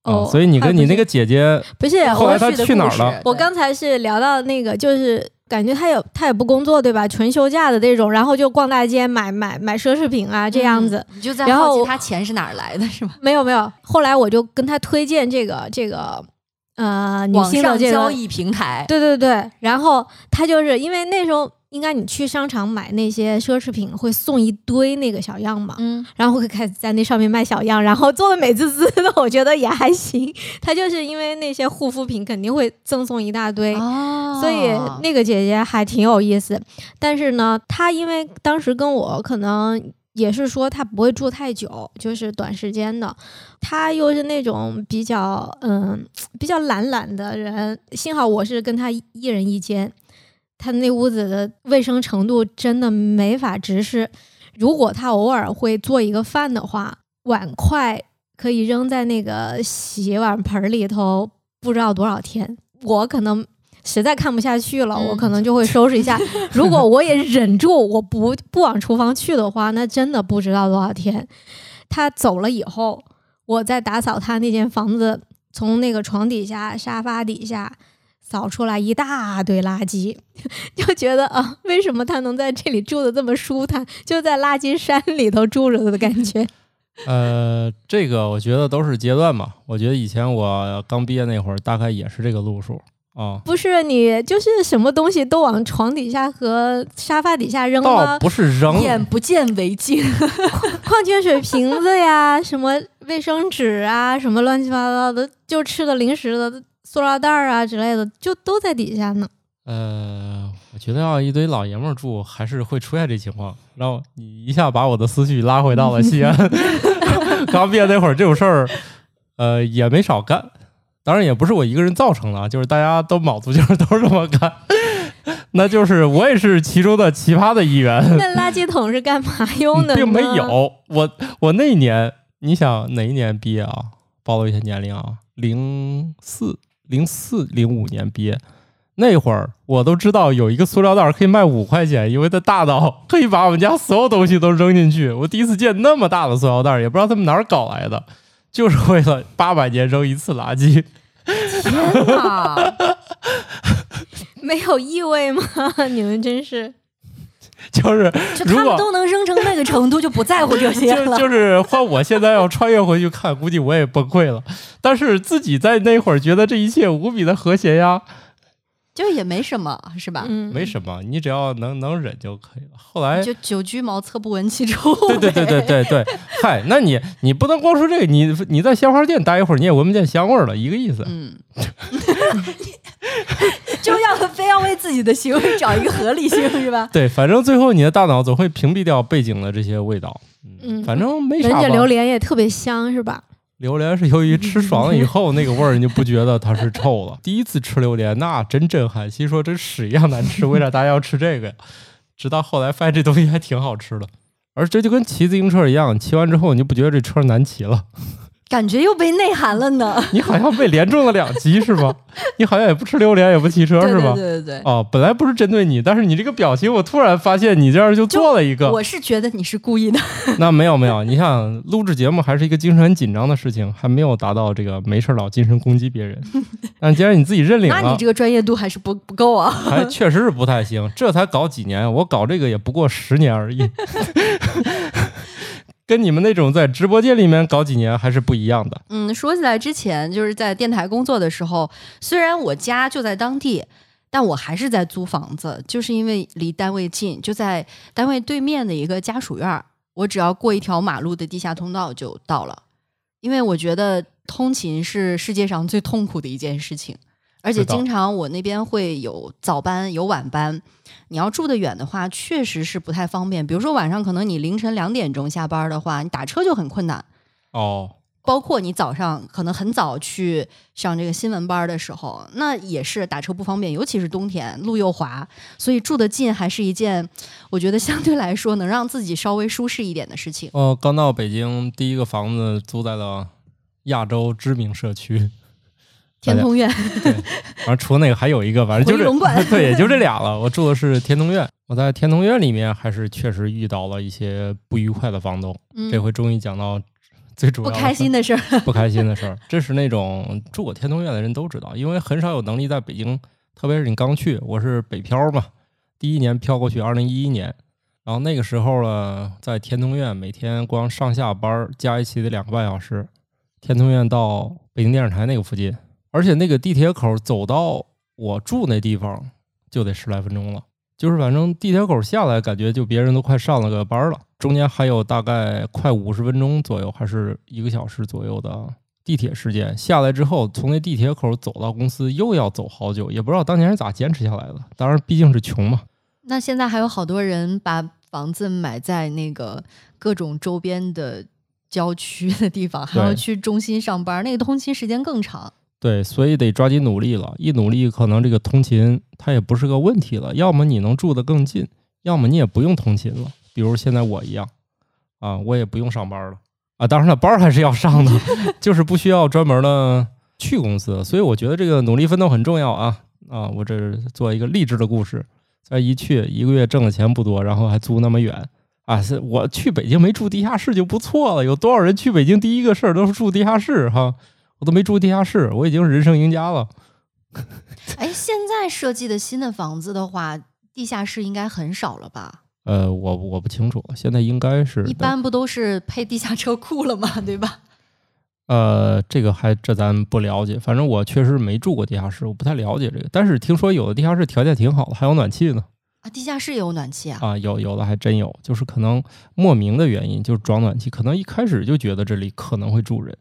啊哦所以你跟你那个还不是姐姐，不是后来她去哪儿了我刚才是聊到那个，就是感觉她也她也不工作，对吧？纯休假的那种，然后就逛大街买买买奢侈品啊，这样子。嗯，你就在然后我好奇他钱是哪儿来的，是吗？没有没有，后来我就跟她推荐这个这个呃女网上性的这个，交易平台，对对对，然后他就是因为那时候应该你去商场买那些奢侈品会送一堆那个小样嘛，嗯，然后会开始在那上面卖小样，然后做的美滋滋的，我觉得也还行。他就是因为那些护肤品肯定会赠送一大堆，哦所以那个姐姐还挺有意思。但是呢，她因为当时跟我可能也是说她不会住太久，就是短时间的。她又是那种比较嗯比较懒懒的人，幸好我是跟她一一人一间，她那屋子的卫生程度真的没法直视。如果他偶尔会做一个饭的话，碗筷可以扔在那个洗碗盆儿里头，不知道多少天。我可能实在看不下去了，嗯我可能就会收拾一下。[LAUGHS] 如果我也忍住，我不不往厨房去的话，那真的不知道多少天。他走了以后，我在打扫他那间房子，从那个床底下、沙发底下扫出来一大堆垃圾，[LAUGHS] 就觉得啊，为什么他能在这里住的这么舒坦，就在垃圾山里头住着的感觉。[LAUGHS] 呃，这个我觉得都是阶段嘛。我觉得以前我刚毕业那会儿，大概也是这个路数啊。不是你就是什么东西都往床底下和沙发底下扔倒吗？不是扔，眼不见为净。[LAUGHS] 矿泉水瓶子呀，什么卫生纸啊，什么乱七八糟的，就吃的零食的塑料袋儿啊之类的，就都在底下呢。呃，我觉得要一堆老爷们儿住，还是会出现这情况。然后你一下把我的思绪拉回到了西安。[LAUGHS] 刚毕业那会儿，这种事儿，呃，也没少干。当然也不是我一个人造成的啊，就是大家都卯足劲儿都这么干。那就是我也是其中的奇葩的一员。那垃圾桶是干嘛 [LAUGHS] 用的？并没有。我我那一年，你想哪一年毕业啊？暴露一下年龄啊，零四零四零五年毕业。那会儿我都知道有一个塑料袋儿可以卖五块钱，因为它大到 [LAUGHS] 可以把我们家所有东西都扔进去。我第一次见那么大的塑料袋儿，也不知道他们哪儿搞来的，就是为了八百年扔一次垃圾。天哪！[LAUGHS] 没有异味吗？[LAUGHS] 你们真是就是就他们如果都能扔成那个程度，就不在乎这些就了。就是换我现在要穿越回去看，估计我也崩溃了。但是自己在那会儿觉得这一切无比的和谐呀。就也没什么，是吧？嗯，没什么，你只要能能忍就可以了。后来，就久居茅厕不闻其臭。[LAUGHS] 对对对对对对，嗨，那你你不能光说这个，你你在鲜花店待一会儿，你也闻不见香味儿了，一个意思。嗯，[LAUGHS] 就要非要为自己的行为找一个合理性，是吧？[LAUGHS] 对，反正最后你的大脑总会屏蔽掉背景的这些味道。嗯反正没啥吧。闻着榴莲也特别香，是吧？榴莲是由于吃爽了以后，那个味儿你就不觉得它是臭了。第一次吃榴莲，那真震撼，心说这屎一样难吃，为啥大家要吃这个呀？[LAUGHS] 直到后来发现这东西还挺好吃的，而这就跟骑自行车一样，骑完之后你就不觉得这车难骑了。感觉又被内涵了呢，[LAUGHS] 你好像被连中了两击是吧？[LAUGHS] 你好像也不吃榴莲，也不骑车是吧？对对对。哦，本来不是针对你，但是你这个表情，我突然发现你这样就做了一个。我是觉得你是故意的，[LAUGHS] 那没有没有，你想录制节目还是一个精神很紧张的事情，还没有达到这个没事儿老精神攻击别人。但既然你自己认领了那你这，个专业度还是不不够啊。还确实是不太行。这才搞几年，我搞这个也不过十年而已。跟你们那种在直播间里面搞几年还是不一样的。嗯，说起来之前就是在电台工作的时候，虽然我家就在当地，但我还是在租房子，就是因为离单位近，就在单位对面的一个家属院儿，我只要过一条马路的地下通道就到了。因为我觉得通勤是世界上最痛苦的一件事情，而且经常我那边会有早班有晚班，你要住得远的话，确实是不太方便。比如说晚上可能你凌晨两点钟下班的话，你打车就很困难。哦，包括你早上可能很早去上这个新闻班的时候，那也是打车不方便，尤其是冬天路又滑，所以住得近还是一件我觉得相对来说能让自己稍微舒适一点的事情。哦，刚到北京，第一个房子租在了亚洲知名社区。天通苑，对，反正除了那个还有一个，反正就是 [LAUGHS] 对，也就这俩了。我住的是天通苑，我在天通苑里面还是确实遇到了一些不愉快的房东。嗯这回终于讲到最主要不开心的事儿。不开心的事儿。这是那种住过天通苑的人都知道，因为很少有能力在北京，特别是你刚去，我是北漂嘛，第一年漂过去，二零一一年，然后那个时候呢，在天通苑每天光上下班加一起得两个半小时，天通苑到北京电视台那个附近，而且那个地铁口走到我住那地方就得十来分钟了。就是反正地铁口下来，感觉就别人都快上了个班了，中间还有大概快五十分钟左右，还是一个小时左右的地铁时间。下来之后，从那地铁口走到公司又要走好久，也不知道当年是咋坚持下来的。当然，毕竟是穷嘛。那现在还有好多人把房子买在那个各种周边的郊区的地方，还要去中心上班，那个通勤时间更长。对，所以得抓紧努力了。一努力，可能这个通勤它也不是个问题了。要么你能住得更近，要么你也不用通勤了。比如现在我一样，啊，我也不用上班了啊。当然了，班还是要上的，[LAUGHS] 就是不需要专门的去公司。所以我觉得这个努力奋斗很重要啊啊！我这做一个励志的故事。再一去一个月挣的钱不多，然后还租那么远啊！是我去北京没住地下室就不错了。有多少人去北京第一个事儿都是住地下室哈？我都没住地下室，我已经是人生赢家了。[LAUGHS] 哎，现在设计的新的房子的话，地下室应该很少了吧？呃，我我不清楚，现在应该是一般不都是配地下车库了吗？[LAUGHS] 对吧？呃，这个还这咱不了解，反正我确实没住过地下室，我不太了解这个。但是听说有的地下室条件挺好的，还有暖气呢。啊，地下室也有暖气啊？啊，有有的还真有，就是可能莫名的原因，就是装暖气，可能一开始就觉得这里可能会住人，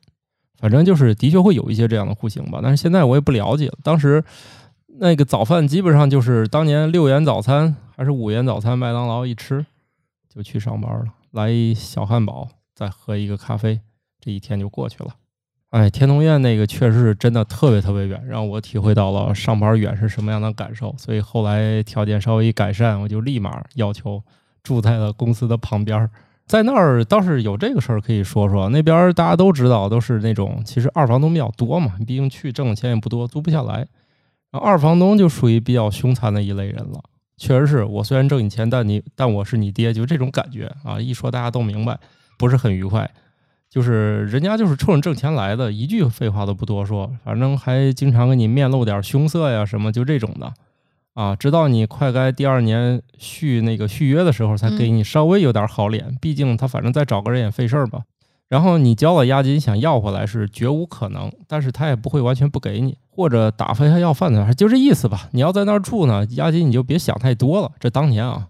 反正就是的确会有一些这样的户型吧。但是现在我也不了解了。当时那个早饭基本上就是当年六元早餐还是五元早餐，麦当劳一吃就去上班了，来一小汉堡，再喝一个咖啡，这一天就过去了。哎，天通苑那个确实是真的特别特别远，让我体会到了上班远是什么样的感受。所以后来条件稍微一改善，我就立马要求住在了公司的旁边儿。在那儿倒是有这个事儿可以说说，那边大家都知道，都是那种其实二房东比较多嘛，毕竟去挣的钱也不多，租不下来。二房东就属于比较凶残的一类人了。确实是我虽然挣你钱，但你但我是你爹，就这种感觉啊！一说大家都明白，不是很愉快。就是人家就是冲着挣钱来的，一句废话都不多说，反正还经常给你面露点凶色呀什么，就这种的啊。直到你快该第二年续那个续约的时候，才给你稍微有点好脸。毕竟他反正再找个人也费事儿吧。然后你交了押金想要回来是绝无可能，但是他也不会完全不给你，或者打发下要饭的，就这意思吧。你要在那儿住呢，押金你就别想太多了。这当年啊，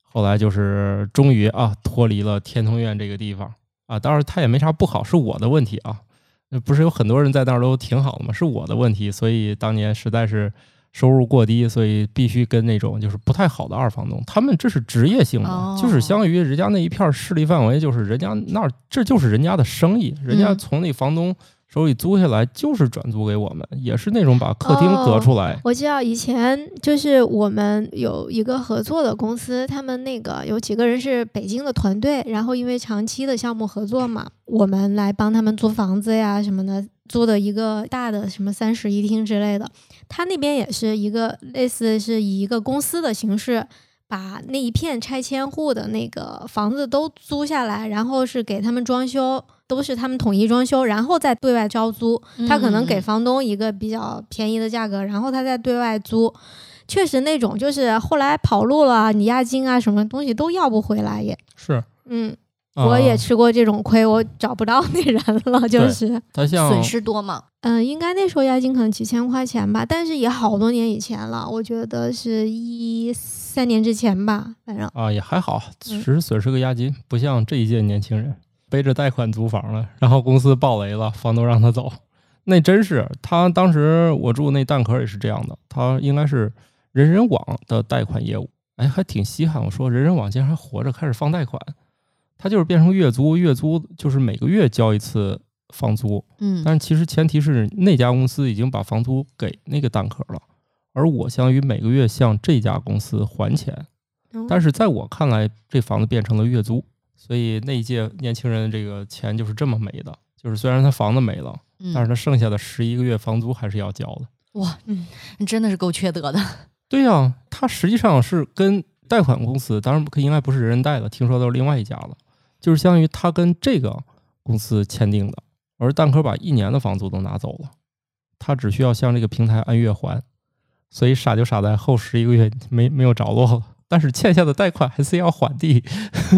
后来就是终于啊脱离了天通苑这个地方。啊，当然他也没啥不好，是我的问题啊。那不是有很多人在那儿都挺好的吗？是我的问题，所以当年实在是收入过低，所以必须跟那种就是不太好的二房东，他们这是职业性的，哦就是相当于人家那一片势力范围，就是人家那儿这就是人家的生意，人家嗯。从那房东手里租下来就是转租给我们，也是那种把客厅隔出来。我知道以前就是我们有一个合作的公司，他们那个有几个人是北京的团队，然后因为长期的项目合作嘛，我们来帮他们租房子呀什么的，租的一个大的什么三室一厅之类的。他那边也是一个类似是以一个公司的形式。把那一片拆迁户的那个房子都租下来，然后是给他们装修，都是他们统一装修，然后再对外招租。他可能给嗯房东一个比较便宜的价格，然后他再对外租。确实那种就是后来跑路了，你押金啊什么东西都要不回来也。是，嗯，我也啊吃过这种亏，我找不到那人了，就是。他像损失多吗？嗯，应该那时候押金可能几千块钱吧，但是也好多年以前了，我觉得是一三年之前吧，反正啊也还好，只嗯是损失个押金，不像这一届年轻人背着贷款租房了，然后公司暴雷了，房东让他走，那真是他当时我住那蛋壳也是这样的，他应该是人人网的贷款业务，哎，还挺稀罕。我说人人网竟然还活着，开始放贷款，他就是变成月租，月租就是每个月交一次房租，嗯但是其实前提是那家公司已经把房租给那个蛋壳了，而我相当于每个月向这家公司还钱。嗯但是在我看来，这房子变成了月租，所以那一届年轻人这个钱就是这么没的。就是虽然他房子没了，嗯但是他剩下的十一个月房租还是要交的。哇，嗯，真的是够缺德的。[LAUGHS] 对呀、他实际上是跟贷款公司，当然不应该不是人人贷了，听说都是另外一家了，就是相当于他跟这个公司签订的，而蛋壳把一年的房租都拿走了，他只需要向这个平台按月还，所以傻就傻在后十一个月没没有着落了。但是欠下的贷款还是要还的，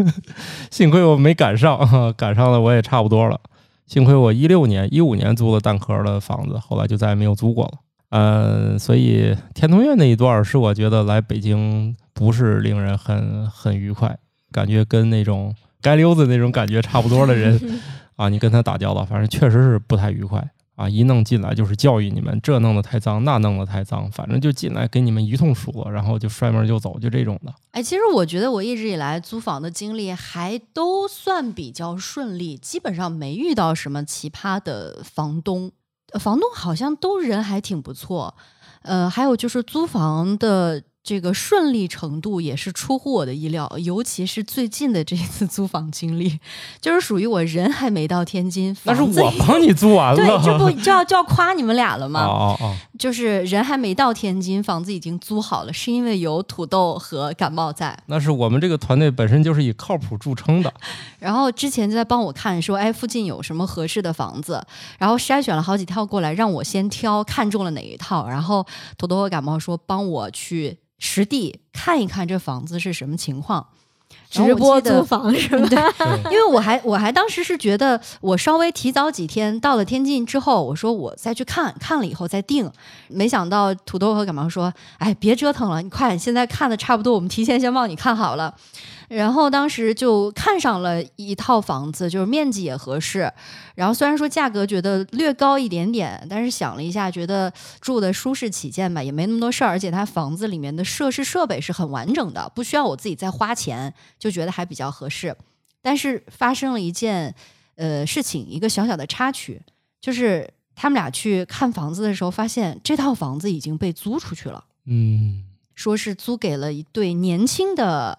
[LAUGHS] 幸亏我没赶上，赶上了我也差不多了。幸亏我一六年、一五年租了蛋壳的房子，后来就再也没有租过了。呃，所以天通苑那一段儿是我觉得来北京不是令人很很愉快，感觉跟那种街溜子那种感觉差不多的人 [LAUGHS] 啊，你跟他打交道，反正确实是不太愉快啊。一弄进来就是教育你们，这弄得太脏，那弄得太脏，反正就进来给你们一通说，然后就摔门就走，就这种的。哎，其实我觉得我一直以来租房的经历还都算比较顺利，基本上没遇到什么奇葩的房东。房东好像都人还挺不错，呃，还有就是租房的这个顺利程度也是出乎我的意料，尤其是最近的这一次租房经历，就是属于我人还没到天津，那是我帮你租完了，对，这不 [LAUGHS] 就要就要夸你们俩了吗？哦哦哦，就是人还没到天津，房子已经租好了，是因为有土豆和感冒在。那是我们这个团队本身就是以靠谱著称的。[LAUGHS] 然后之前就在帮我看，说哎附近有什么合适的房子，然后筛选了好几套过来，让我先挑看中了哪一套，然后土豆和感冒说帮我去实地看一看这房子是什么情况。直播租房是吧？对 [LAUGHS] 因为我还我还当时是觉得我稍微提早几天到了天津之后，我说我再去看看了以后再定，没想到土豆和感冒说，哎别折腾了，你快现在看的差不多，我们提前先帮你看好了。然后当时就看上了一套房子，就是面积也合适，然后虽然说价格觉得略高一点点，但是想了一下，觉得住的舒适起见吧，也没那么多事儿，而且它房子里面的设施设备是很完整的，不需要我自己再花钱，就觉得还比较合适。但是发生了一件呃事情，一个小小的插曲，就是他们俩去看房子的时候，发现这套房子已经被租出去了，嗯。说是租给了一对年轻的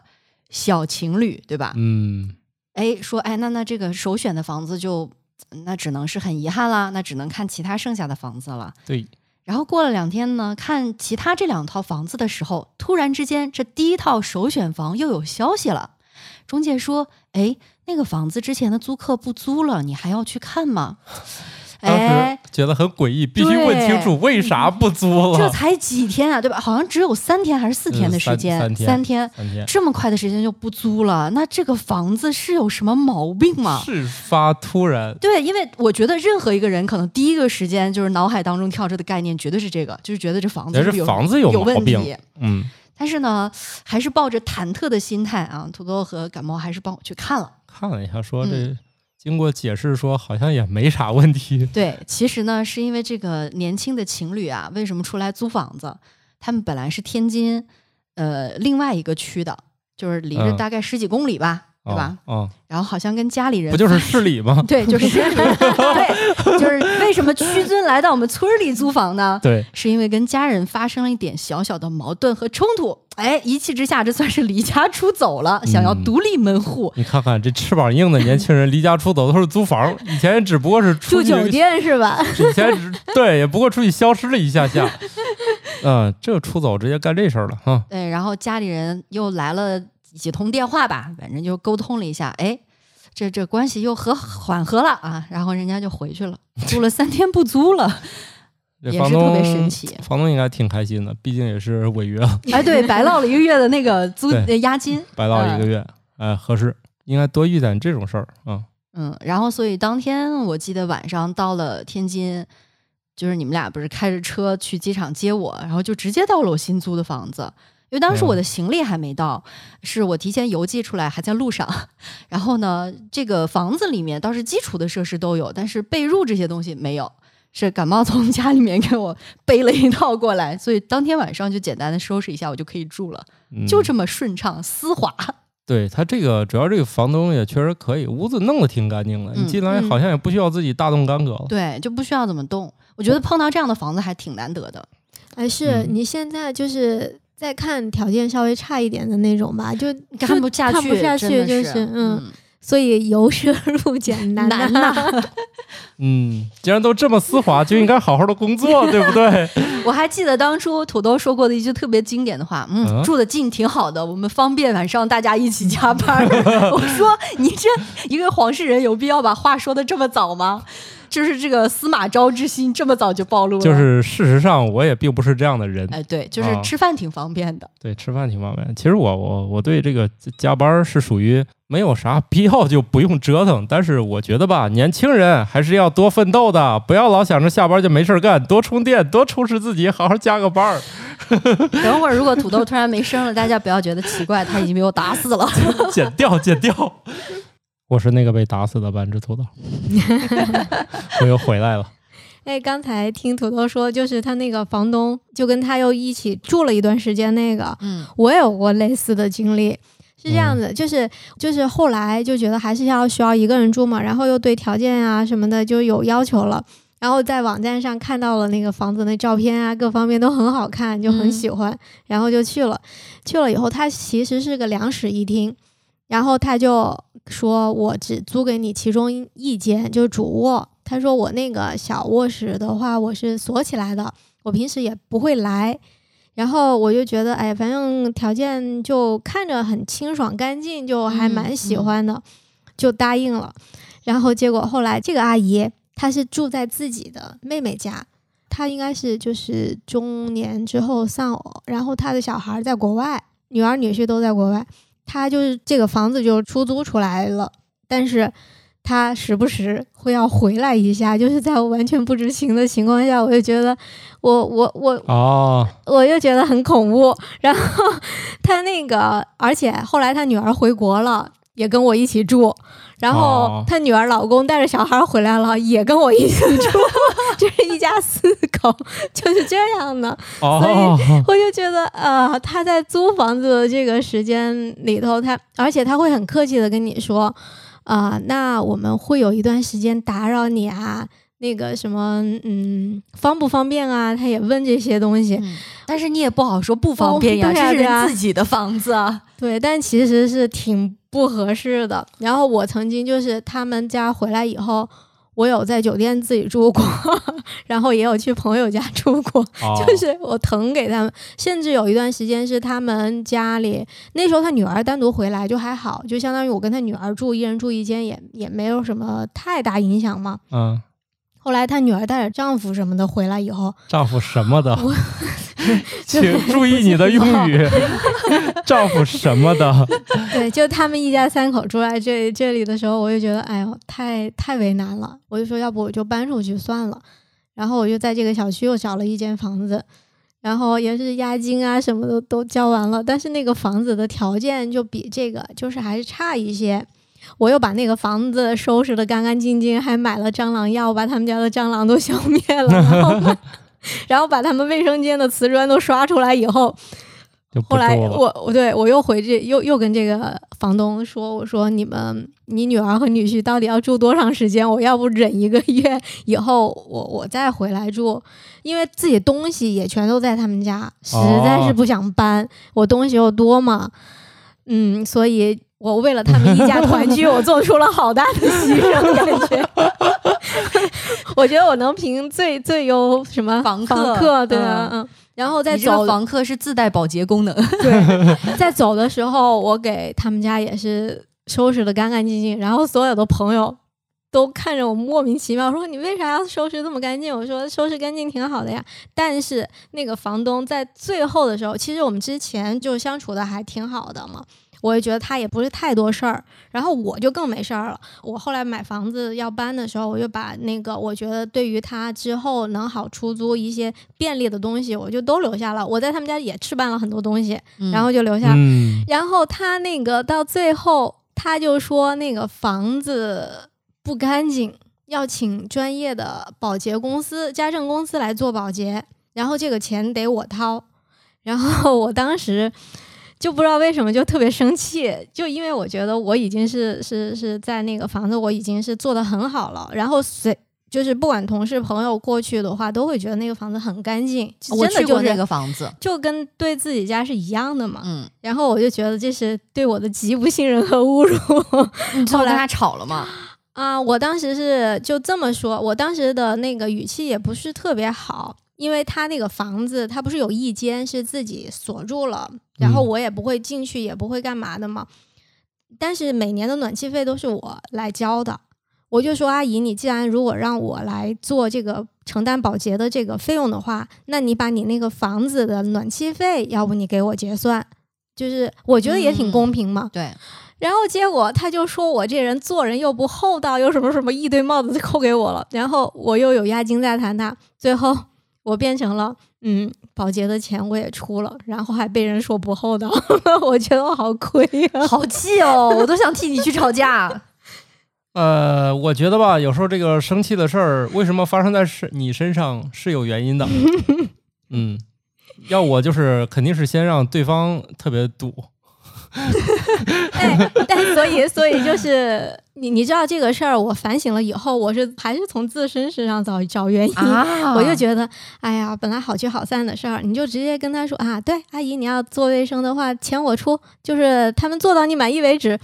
小情侣，对吧？嗯，哎，说哎，那那这个首选的房子就那只能是很遗憾啦，那只能看其他剩下的房子了。对，然后过了两天呢，看其他这两套房子的时候，突然之间，这第一套首选房又有消息了。中介说：“哎，那个房子之前的租客不租了，你还要去看吗？”当哎时，觉得很诡异，必须问清楚为啥不租了。这才几天啊，对吧？好像只有三天还是四天的时间，嗯三三天三天三天这么快的时间就不租了，那这个房子是有什么毛病吗？事发突然，对，因为我觉得任何一个人可能第一个时间就是脑海当中跳出的概念绝对是这个，就是觉得这房子有房子有有问题。嗯，但是呢，还是抱着忐忑的心态啊，土豆和感冒还是帮我去看了。看了一下，说嗯这经过解释说好像也没啥问题。对，其实呢，是因为这个年轻的情侣啊，为什么出来租房子？他们本来是天津呃另外一个区的，就是离着嗯大概十几公里吧，对吧？啊、然后好像跟家里人不就是 [LAUGHS] 市里吗？对，就是市里 [LAUGHS] 对，就是为什么屈尊来到我们村里租房呢？对，是因为跟家人发生了一点小小的矛盾和冲突，哎，一气之下，这算是离家出走了，想要嗯独立门户，你看看这翅膀硬的年轻人离家出走都是租房，以前只不过是出去住酒，店是吧？[LAUGHS] 以前只对，也不过出去消失了一下下。嗯，这出走直接干这事儿了哈。对，然后家里人又来了几通电话吧，反正就沟通了一下，哎，这这关系又和缓和了啊，然后人家就回去了，[LAUGHS] 租了三天不租了，也是特别神奇。房东应该挺开心的，毕竟也是违约了，哎，对，[LAUGHS] 白落了一个月的那个租押金，白落一个月，哎，合适。应该多遇点这种事儿啊。嗯，然后所以当天我记得晚上到了天津，就是你们俩不是开着车去机场接我，然后就直接到了我新租的房子。因为当时我的行李还没到，是我提前邮寄出来，还在路上。[LAUGHS] 然后呢，这个房子里面倒是基础的设施都有，但是被褥这些东西没有。是感冒从家里面给我背了一套过来，所以当天晚上就简单的收拾一下，我就可以住了，嗯就这么顺畅丝滑。对他这个主要这个房东也确实可以，屋子弄得挺干净的，嗯你进来嗯好像也不需要自己大动干戈了。对，就不需要怎么动。我觉得碰到这样的房子还挺难得的。哎是嗯你现在就是在看条件稍微差一点的那种吧，就看不下去，看不下去，就是是嗯，嗯，所以由奢入俭难 [LAUGHS] 难呐、呐。[LAUGHS] 嗯，既然都这么丝滑，就应该好好的工作，对不对？[LAUGHS] 我还记得当初土豆说过的一句特别经典的话，嗯，嗯住的近挺好的，我们方便晚上大家一起加班。我说你这一个黄世人有必要把话说的这么早吗？就是这个司马昭之心这么早就暴露了。就是事实上，我也并不是这样的人。哎，对，就是啊吃饭挺方便的。对，吃饭挺方便。其实我我我对这个加班是属于没有啥必要就不用折腾，但是我觉得吧，[LAUGHS] 年轻人还是要多奋斗的，不要老想着下班就没事干，多充电，多充实自己，好好加个班儿。[LAUGHS] 等会儿如果土豆突然没声了，大家不要觉得奇怪，他已经被我打死了。剪掉，剪掉。我是那个被打死的半只土豆，[LAUGHS] 我又回来了。哎，刚才听土豆说，就是他那个房东就跟他又一起住了一段时间，那个嗯我也有过类似的经历。是这样子，就是就是后来就觉得还是要需要一个人住嘛，然后又对条件啊什么的就有要求了，然后在网站上看到了那个房子那照片啊，各方面都很好看，就很嗯喜欢，然后就去了。去了以后，它其实是个两室一厅，然后他就说我只租给你其中一间，就是主卧。他说我那个小卧室的话，我是锁起来的，我平时也不会来。然后我就觉得，哎，反正条件就看着很清爽干净，就还蛮喜欢的，就答应了。然后结果后来这个阿姨她是住在自己的妹妹家，她应该是就是中年之后丧偶，然后她的小孩在国外，女儿女婿都在国外，她就是这个房子就出租出来了，但是。他时不时会要回来一下，就是在我完全不知情的情况下，我就觉得我我我哦，我又觉得很恐怖。然后他那个，而且后来他女儿回国了，也跟我一起住。然后哦他女儿老公带着小孩回来了，也跟我一起住，[LAUGHS] 就是一家四口，就是这样的。所以，我就觉得，呃，他在租房子的这个时间里头，他而且他会很客气的跟你说，啊、那我们会有一段时间打扰你啊，那个什么，嗯，方不方便啊？他也问这些东西。嗯，但是你也不好说不方便呀，哦对呀这是人自己的房子啊。对，但其实是挺不合适的。然后我曾经就是他们家回来以后，我有在酒店自己住过，[LAUGHS] 然后也有去朋友家住过。哦就是我疼给他们，甚至有一段时间是他们家里那时候他女儿单独回来就还好，就相当于我跟他女儿住，一人住一间也也没有什么太大影响嘛。嗯，后来她女儿带着丈夫什么的回来以后，丈夫什么的，[LAUGHS] 请注意你的用语。[LAUGHS] 丈夫什么的，对，就他们一家三口住在这这里的时候，我就觉得哎呦，太太为难了。我就说，要不我就搬出去算了。然后我就在这个小区又找了一间房子，然后也是押金啊什么的都交完了，但是那个房子的条件就比这个就是还是差一些。我又把那个房子收拾的干干净净，还买了蟑螂药，把他们家的蟑螂都消灭了，然后把然后把他们卫生间的瓷砖都刷出来以后，后来。我我对我又回去又又跟这个房东说，我说你们你女儿和女婿到底要住多长时间？我要不忍一个月，以后我我再回来住，因为自己东西也全都在他们家，实在是哦不想搬，我东西又多嘛，嗯，所以。我为了他们一家团聚，我做出了好大的牺牲，感觉。[LAUGHS] 我觉得我能凭最最优什么房客房客对啊，嗯，然后再走房客是自带保洁功能，对，[LAUGHS] 在走的时候，我给他们家也是收拾的干干净净，然后所有的朋友都看着我莫名其妙，说你为啥要收拾这么干净？我说收拾干净挺好的呀。但是那个房东在最后的时候，其实我们之前就相处的还挺好的嘛。我也觉得他也不是太多事儿，然后我就更没事儿了。我后来买房子要搬的时候，我就把那个我觉得对于他之后能好出租一些便利的东西，我就都留下了。我在他们家也置办了很多东西，嗯然后就留下。嗯，然后他那个到最后，他就说那个房子不干净，要请专业的保洁公司、家政公司来做保洁，然后这个钱得我掏。然后我当时就不知道为什么就特别生气，就因为我觉得我已经是是是在那个房子我已经是做的很好了，然后随。就是不管同事朋友过去的话，都会觉得那个房子很干净。我真的就是去过那个房子，就跟对自己家是一样的嘛。嗯，然后我就觉得这是对我的极不信任和侮辱你最后后来跟他吵了吗？啊！我当时是就这么说，我当时的那个语气也不是特别好，因为他那个房子他不是有一间是自己锁住了，然后嗯我也不会进去，也不会干嘛的嘛。但是每年的暖气费都是我来交的，我就说阿姨，你既然如果让我来做这个承担保洁的这个费用的话，那你把你那个房子的暖气费，要不你给我结算，就是我觉得也挺嗯公平嘛。对，然后结果他就说我这人做人又不厚道，又什么什么一堆帽子扣给我了，然后我又有押金在谈他，最后我变成了嗯保洁的钱我也出了，然后还被人说不厚道，[LAUGHS] 我觉得我好亏啊。好气哦，我都想替你去吵架。[LAUGHS] 呃，我觉得吧，有时候这个生气的事儿，为什么发生在是你身上是有原因的。[LAUGHS] 嗯，要我就是肯定是先让对方特别堵。[LAUGHS] 哎，但所以所以就是你你知道这个事儿，我反省了以后，我是还是从自身身上找找原因。啊 [LAUGHS] 我就觉得，哎呀，本来好聚好散的事儿，你就直接跟他说啊，对，阿姨，你要做卫生的话，钱我出，就是他们做到你满意为止。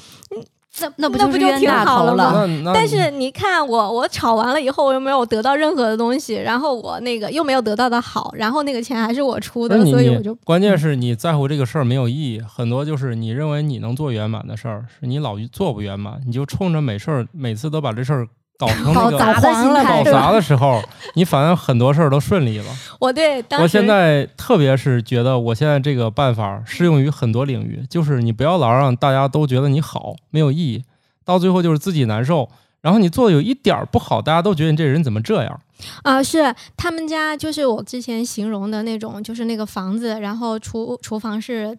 那那不那不就挺好了头了？那那但是你看我，我吵完了以后，我又没有得到任何的东西，然后我那个又没有得到的好，然后那个钱还是我出的，所以我就关键是你在乎这个事儿没有意义，很多就是你认为你能做圆满的事儿，是你老做不圆满，你就冲着每事儿每次都把这事儿搞成那个搞砸的心态搞砸的时候，你反而很多事儿都顺利了。[LAUGHS] 我对当时我现在特别是觉得，我现在这个办法适用于很多领域，就是你不要老让大家都觉得你好，没有意义，到最后就是自己难受。然后你做的有一点儿不好，大家都觉得你这人怎么这样？啊，是他们家就是我之前形容的那种，就是那个房子，然后厨厨房是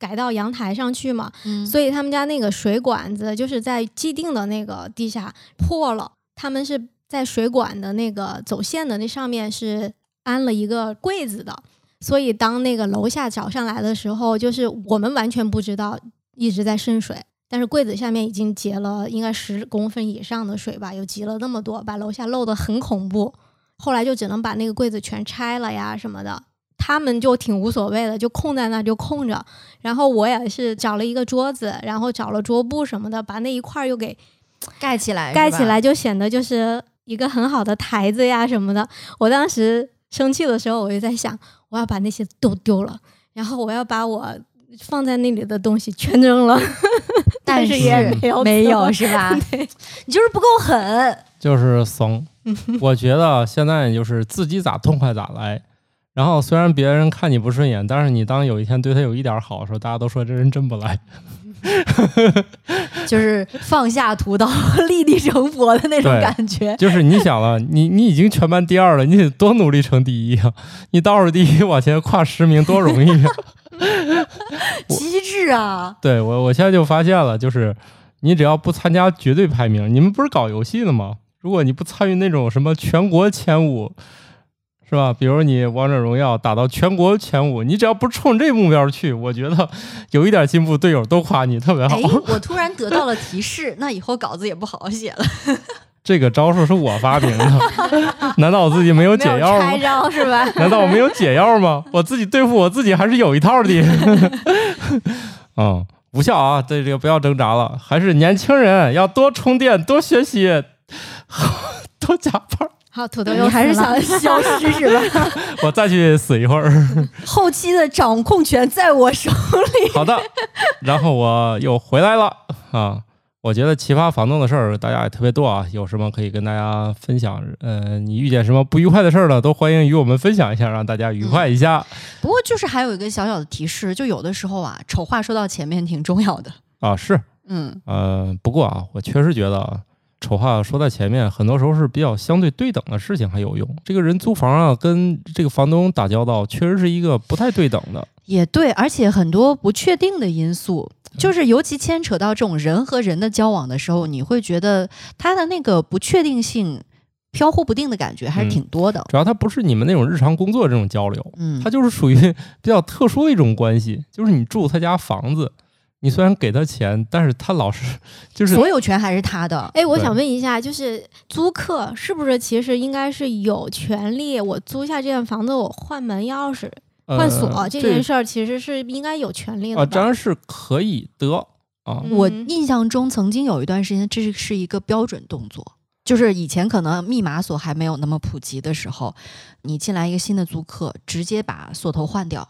改到阳台上去嘛，嗯所以他们家那个水管子就是在既定的那个地下破了，他们是在水管的那个走线的那上面是安了一个柜子的，所以当那个楼下找上来的时候，就是我们完全不知道一直在渗水。但是柜子下面已经结了应该十公分以上的水吧，有积了那么多，把楼下漏得很恐怖。后来就只能把那个柜子全拆了呀什么的。他们就挺无所谓的，就空在那就空着。然后我也是找了一个桌子，然后找了桌布什么的，把那一块儿又给盖起来，盖起来，就显得就是一个很好的台子呀什么的。我当时生气的时候，我就在想，我要把那些都丢了，然后我要把我放在那里的东西全扔了。[LAUGHS] 但是也没有没有是吧？你就是不够狠。就是怂。我觉得现在就是自己咋痛快咋来。然后虽然别人看你不顺眼，但是你当有一天对他有一点好的时候，大家都说这人真不赖。[LAUGHS] 就是放下屠刀，立地成佛的那种感觉。就是你想了，你你已经全班第二了，你得多努力成第一啊！你倒数第一往前跨十名多容易啊！[LAUGHS] 机智啊！[LAUGHS] 对我，我现在就发现了，就是你只要不参加绝对排名，你们不是搞游戏的吗？如果你不参与那种什么全国前五，是吧？比如你王者荣耀打到全国前五，你只要不冲这目标去，我觉得有一点进步，队友都夸你特别好哎。，我突然得到了提示，[LAUGHS] 那以后稿子也不好好写了。这个招数是我发明的，难道我自己没有解药吗拆？招是吧？难道我没有解药吗？我自己对付我自己还是有一套的。[LAUGHS] 嗯，无效啊！对这个不要挣扎了，还是年轻人要多充电、多学习、[LAUGHS] 多加班儿。好，土豆又你还是想消失是吧？[LAUGHS] 我再去死一会儿。[LAUGHS] 后期的掌控权在我手里。好的，然后我又回来了啊！我觉得奇葩房东的事儿大家也特别多啊，有什么可以跟大家分享？呃，你遇见什么不愉快的事儿了，都欢迎与我们分享一下，让大家愉快一下、不过就是还有一个小小的提示，就有的时候啊，丑话说到前面挺重要的。啊。是，嗯，呃，不过啊，我确实觉得丑话说在前面，很多时候是比较相对对等的事情还有用。这个人租房啊，跟这个房东打交道，确实是一个不太对等的。也对，而且很多不确定的因素，就是尤其牵扯到这种人和人的交往的时候，你会觉得他的那个不确定性、飘忽不定的感觉还是挺多的。主要它不是你们那种日常工作这种交流，嗯，它就是属于比较特殊的一种关系，就是你住他家房子，你虽然给他钱，但是他老是就是所有权还是他的。哎，我想问一下，就是租客是不是其实应该是有权利，我租下这间房子，我换门钥匙、换锁、呃、这件事儿，其实是应该有权利啊，的吧？当然是可以的啊。嗯我印象中曾经有一段时间，这是是一个标准动作。就是以前可能密码锁还没有那么普及的时候，你进来一个新的租客，直接把锁头换掉。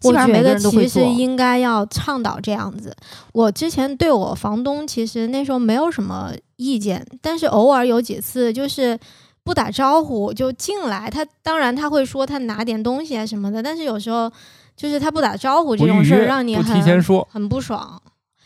基我觉得。其实应该要倡导这样子。我之前对我房东其实那时候没有什么意见，但是偶尔有几次就是不打招呼就进来，他当然他会说他拿点东西啊什么的，但是有时候就是他不打招呼这种事儿让你很提前说，很不爽。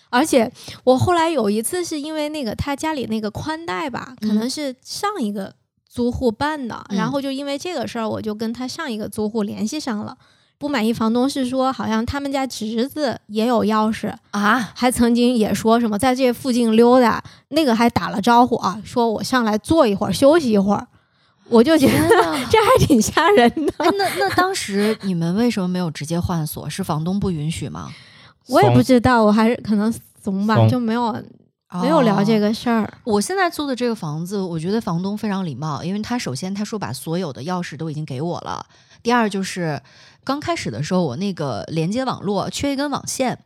而且我后来有一次是因为那个他家里那个宽带吧，可嗯能是上一个租户办的，嗯然后就因为这个事儿，我就跟他上一个租户联系上了。不满意房东是说，好像他们家侄子也有钥匙，啊，还曾经也说什么在这附近溜达，那个还打了招呼啊，说我上来坐一会儿休息一会儿，我就觉得！[LAUGHS] 这还挺吓人的。哎，那那当时你们为什么没有直接换锁？是房东不允许吗？我也不知道，我还是可能怂吧，就没有没有聊这个。个事儿。我现在租的这个房子，我觉得房东非常礼貌，因为他首先他说把所有的钥匙都已经给我了，第二就是刚开始的时候我那个连接网络缺一根网线，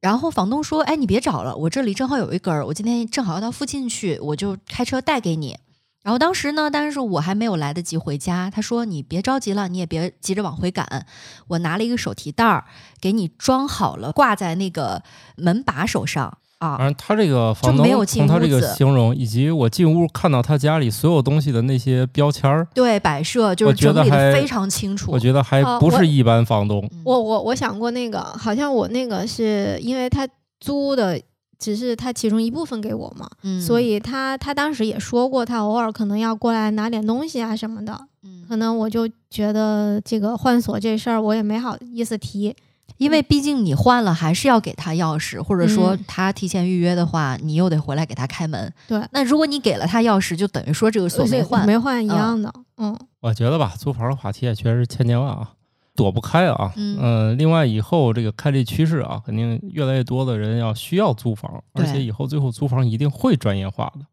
然后房东说：“哎，你别找了，我这里正好有一根儿，我今天正好要到附近去，我就开车带给你。”然后当时呢，但是我还没有来得及回家，他说：“你别着急了，你也别急着往回赶，我拿了一个手提袋儿给你装好了，挂在那个门把手上啊。”反正他这个房就没有东从他这个形容，以及我进屋看到他家里所有东西的那些标签儿，对，摆设就是整理的非常清楚。我觉得还不是一般房东。嗯我我我想过那个，好像我那个是因为他租的只是他其中一部分给我嘛，嗯所以他他当时也说过，他偶尔可能要过来拿点东西啊什么的，嗯可能我就觉得这个换锁这事儿我也没好意思提。因为毕竟你换了，还是要给他钥匙，或者说嗯他提前预约的话，你又得回来给他开门。对那如果你给了他钥匙，就等于说这个锁没换。没换一样的，嗯我觉得吧，租房的话题也确实千千万啊，躲不开啊。嗯呃另外以后这个看这趋势啊，肯定越来越多的人要需要租房，而且以后最后租房一定会专业化的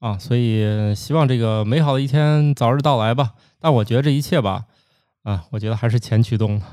啊，所以希望这个美好的一天早日到来吧。但我觉得这一切吧，啊，我觉得还是钱驱动的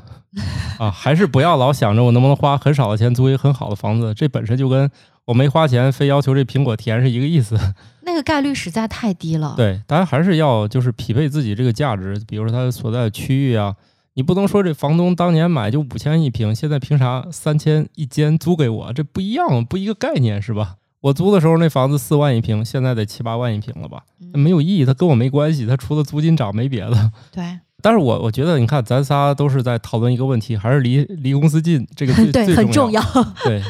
啊，还是不要老想着我能不能花很少的钱租一个很好的房子，这本身就跟我没花钱非要求这苹果甜是一个意思。[LAUGHS] 那个概率实在太低了。对，大家还是要就是匹配自己这个价值，比如说它所在的区域啊，你不能说这房东当年买就五千一平，现在凭啥三千一间租给我？这不一样，不一个概念是吧？我租的时候那房子四万一平，现在得七八万一平了吧？那嗯没有意义，它跟我没关系，它除了租金涨没别的。对但是我我觉得，你看咱仨都是在讨论一个问题，还是离离公司近，这个最 [LAUGHS] 对，最很重。要。[LAUGHS] [LAUGHS] 对，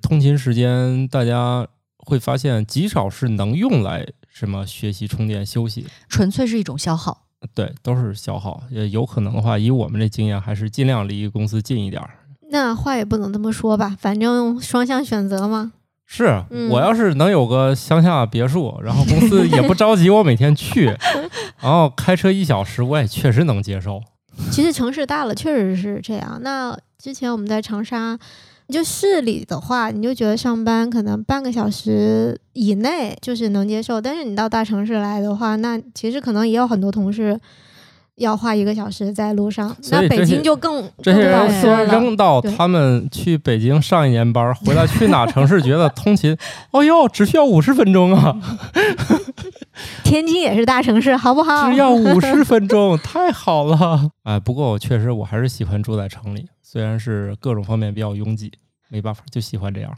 通勤时间大家会发现极少是能用来什么学习、充电、休息。纯粹是一种消耗。对，都是消耗。也有可能的话，以我们这经验，还是尽量离公司近一点儿。那话也不能这么说吧，反正双向选择嘛。是、嗯我要是能有个乡下别墅，然后公司也不着急我每天去，[LAUGHS] 然后开车一小时，我也确实能接受。其实城市大了，确实是这样。那之前我们在长沙，就市里的话，你就觉得上班可能半个小时以内就是能接受，但是你到大城市来的话，那其实可能也有很多同事要花一个小时在路上。那北京就更这些人。扔到他们去北京上一年班，回来去哪城市觉得通勤，哦哟，只需要五十分钟啊，天津也是大城市，好不好？只要五十分钟，[LAUGHS] 太好了。哎，不过我确实我还是喜欢住在城里，虽然是各种方面比较拥挤，没办法，就喜欢这样。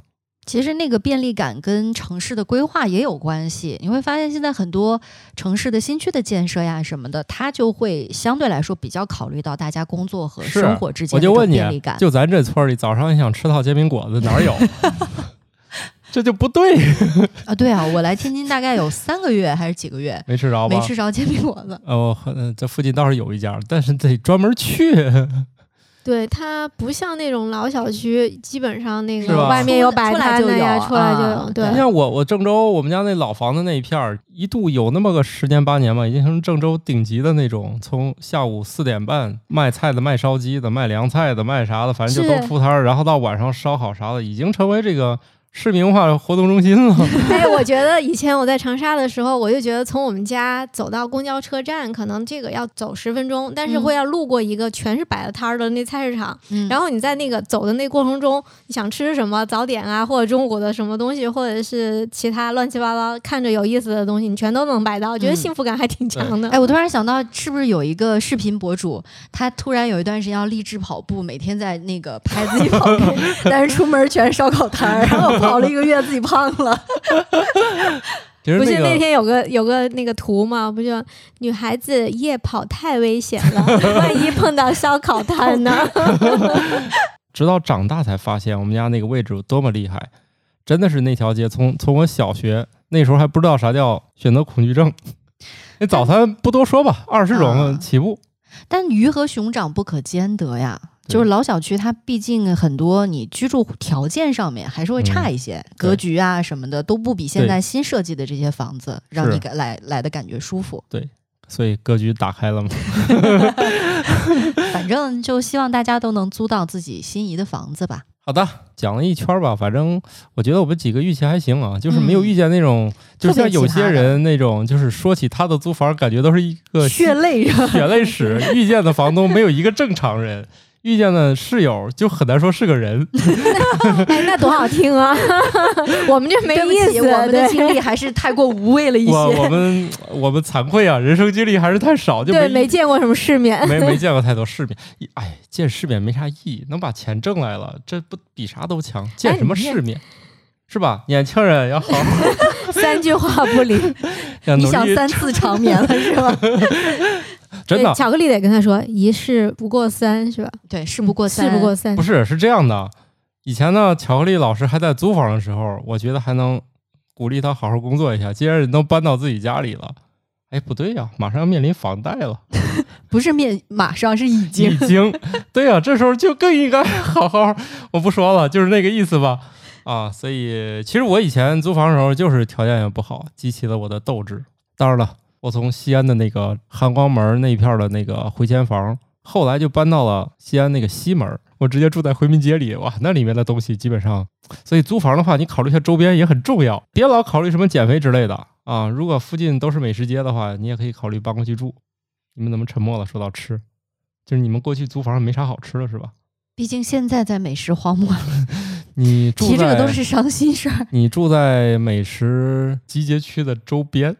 其实那个便利感跟城市的规划也有关系。你会发现，现在很多城市的新区的建设呀什么的，它就会相对来说比较考虑到大家工作和生活之间的这种我就问你，便利感。就咱这村儿里，早上你想吃套煎饼果子，哪儿有？[LAUGHS] 这就不对，啊，对啊，我来天津大概有三个月还是几个月，没吃着吧？没吃着煎饼果子。哦，呃这附近倒是有一家，但是得专门去。对，它不像那种老小区，基本上那个外面有摆摊的呀，出来就啊有。对你，像我，我郑州我们家那老房子那一片儿，一度有那么个十年八年吧，已经成郑州顶级的那种，从下午四点半卖菜的、卖烧鸡的、卖凉菜的、卖啥的，反正就都出摊儿，然后到晚上烧烤啥的，已经成为这个市民化活动中心了。[LAUGHS] 哎，我觉得以前我在长沙的时候，我就觉得从我们家走到公交车站，可能这个要走十分钟，但是嗯会要路过一个全是摆的摊儿的那菜市场。嗯然后你在那个走的那过程中，你想吃什么早点啊，或者中午的什么东西，或者是其他乱七八糟看着有意思的东西，你全都能买到，我觉得嗯幸福感还挺强的。哎，我突然想到，是不是有一个视频博主，他突然有一段时间要励志跑步，每天在那个拍自己跑步，[LAUGHS] 但是出门全是烧烤摊儿，然后跑了 [LAUGHS] 一个月自己胖了。[LAUGHS] 不是其实那个那天有个有个那个图嘛，不就女孩子夜跑太危险了，[LAUGHS] 万一碰到烧烤摊呢？直到长大才发现，我们家那个位置有多么厉害，真的是那条街从从我小学那时候还不知道啥叫选择恐惧症。那早餐不多说吧，二十啊种起步。但鱼和熊掌不可兼得呀。对就是老小区，它毕竟很多你居住条件上面还是会差一些，格局啊什么的都不比现在新设计的这些房子让你感来来的感觉舒服。对所以格局打开了嘛。[LAUGHS] 反正就希望大家都能租到自己心仪的房子吧。好的，讲了一圈儿吧，反正我觉得我们几个预期还行啊，就是没有嗯遇见那种，就像有些人那种，就是说起他的租房，感觉都是一个血泪？血泪史，遇见的房东没有一个正常人。遇见的室友就很难说是个人，[LAUGHS] 哎，那多好听啊！[LAUGHS] 我们这没意思，我们的经历还是太过无谓了一我我。[LAUGHS] 们我们惭愧啊，人生经历还是太少，就对，没没见过什么世面。没没见过太多世面。一哎，见世面没啥意义，能把钱挣来了，这不比啥都强？见什么世面？是吧？年轻人要好好三句话不离，你想三次长眠了是吧？[LAUGHS] 真的巧克力得跟他说，一事不过三，是吧？对，事不过三，事不过三不。是是这样的。以前呢，巧克力老师还在租房的时候，我觉得还能鼓励他好好工作一下。既然人都搬到自己家里了，哎，不对呀，马上要面临房贷了。[LAUGHS] 不是面，马上是已经已。经，[LAUGHS] 对呀、这时候就更应该好好，我不说了，就是那个意思吧。啊，所以其实我以前租房的时候就是条件也不好，激起了我的斗志。当然了，我从西安的那个汉光门那一片的那个回迁房，后来就搬到了西安那个西门，我直接住在回民街里。哇，那里面的东西基本上，所以租房的话，你考虑一下周边也很重要，别老考虑什么减肥之类的啊。如果附近都是美食街的话，你也可以考虑搬过去住。你们怎么沉默了？说到吃，就是你们过去租房没啥好吃的是吧？毕竟现在在美食荒漠，[LAUGHS] 你住提这个在都是伤心事儿。你住在美食集结区的周边，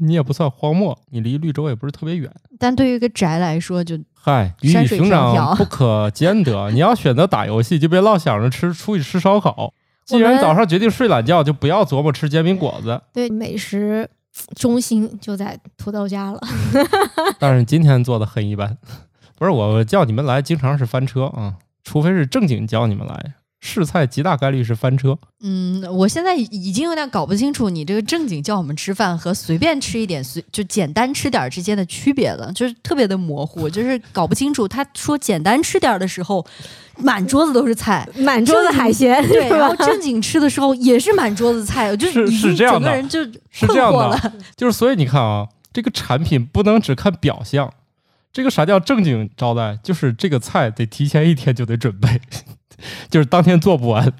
你也不算荒漠，你离绿洲也不是特别远。但对于一个宅来说，就嗨，鱼与熊掌不可兼得。你要选择打游戏，就别老想着吃出去吃烧烤。既然早上决定睡懒觉，就不要琢磨吃煎饼果子。对，美食中心就在土豆家了。[LAUGHS] 但是今天做的很一般，不是我叫你们来，经常是翻车啊，除非是正经叫你们来，试菜极大概率是翻车。嗯，我现在已已经有点搞不清楚你这个正经叫我们吃饭和随便吃一点、随就简单吃点儿之间的区别了，就是特别的模糊，就是搞不清楚。他说简单吃点儿的时候，满桌子都是菜，[LAUGHS] 满桌子海鲜，对，然后？正经吃的时候也是满桌子菜，就是是这样的整个人就是这样的困惑了。就是所以你看啊，这个产品不能只看表象。这个啥叫正经招待？就是这个菜得提前一天就得准备，就是当天做不完，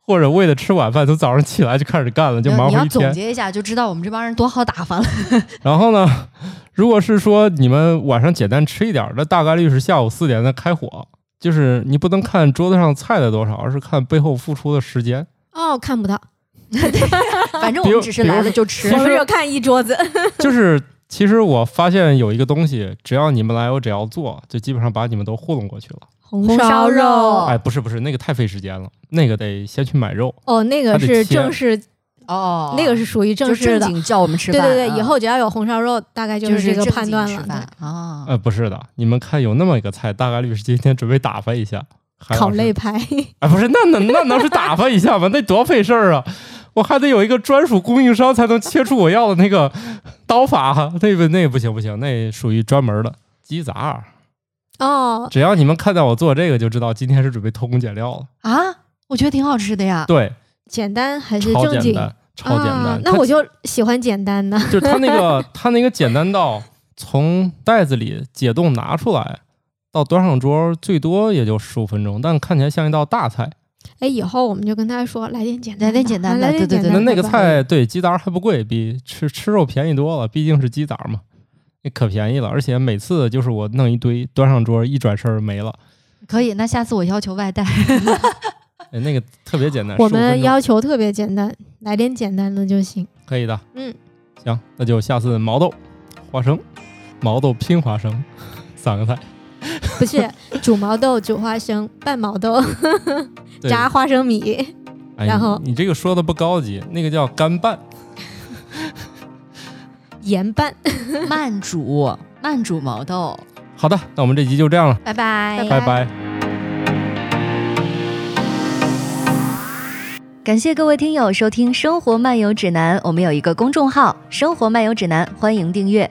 或者为了吃晚饭，从早上起来就开始干了，就忙你要活一天你。总结一下，就知道我们这帮人多好打发了。[LAUGHS] 然后呢，如果是说你们晚上简单吃一点儿，那大概率是下午四点再开火。就是你不能看桌子上菜的多少，而是看背后付出的时间。哦，看不到，[LAUGHS] 反正我们只是来了就吃我们有看一桌子。[LAUGHS] 就是其实我发现有一个东西，只要你们来，我只要做，就基本上把你们都糊弄过去了。红红烧烧肉哎，不是不是，那个太费时间了，那个得先去买肉。哦，那个是正式，哦那个是属于正式的。正经叫我们吃 [LAUGHS] 饭。对对对，嗯以后只要有红烧肉，大概就是这个判断了。啊。呃，不是的，你们看有那么一个菜，大概率是今天准备打发一下。烤肋排，哎，不是，那能那能是打发一下吗？那多费事儿啊！我还得有一个专属供应商才能切出我要的那个刀法，那个那个不行不行，那属于专门的鸡杂儿。哦，只要你们看到我做这个，就知道今天是准备偷工减料了。啊，我觉得挺好吃的呀。对，简单还是超正经？简单，超简单。啊。那我就喜欢简单的。[LAUGHS] 就是它那个它那个简单到从袋子里解冻拿出来，到端上桌最多也就十五分钟，但看起来像一道大菜。哎，以后我们就跟他说，来点简单的，来点简单的啊来点对对对那那个菜对鸡杂还不贵，比吃吃肉便宜多了，毕竟是鸡杂嘛，那可便宜了。而且每次就是我弄一堆端上桌，一转身没了。可以，那下次我要求外带。[LAUGHS] 哎，那个特别简单我们要求特别简单，来点简单的就行。可以的。嗯，行，那就下次毛豆、花生、毛豆拼花生三个菜，不是煮毛豆、煮花生、拌毛豆、[LAUGHS] 炸花生米。哎然后你你这个说的不高级，那个叫干拌。盐拌，[LAUGHS] 慢煮，慢煮毛豆。好的，那我们这集就这样了，拜拜拜拜。感谢各位听友收听《生活漫游指南》，我们有一个公众号“生活漫游指南”，欢迎订阅。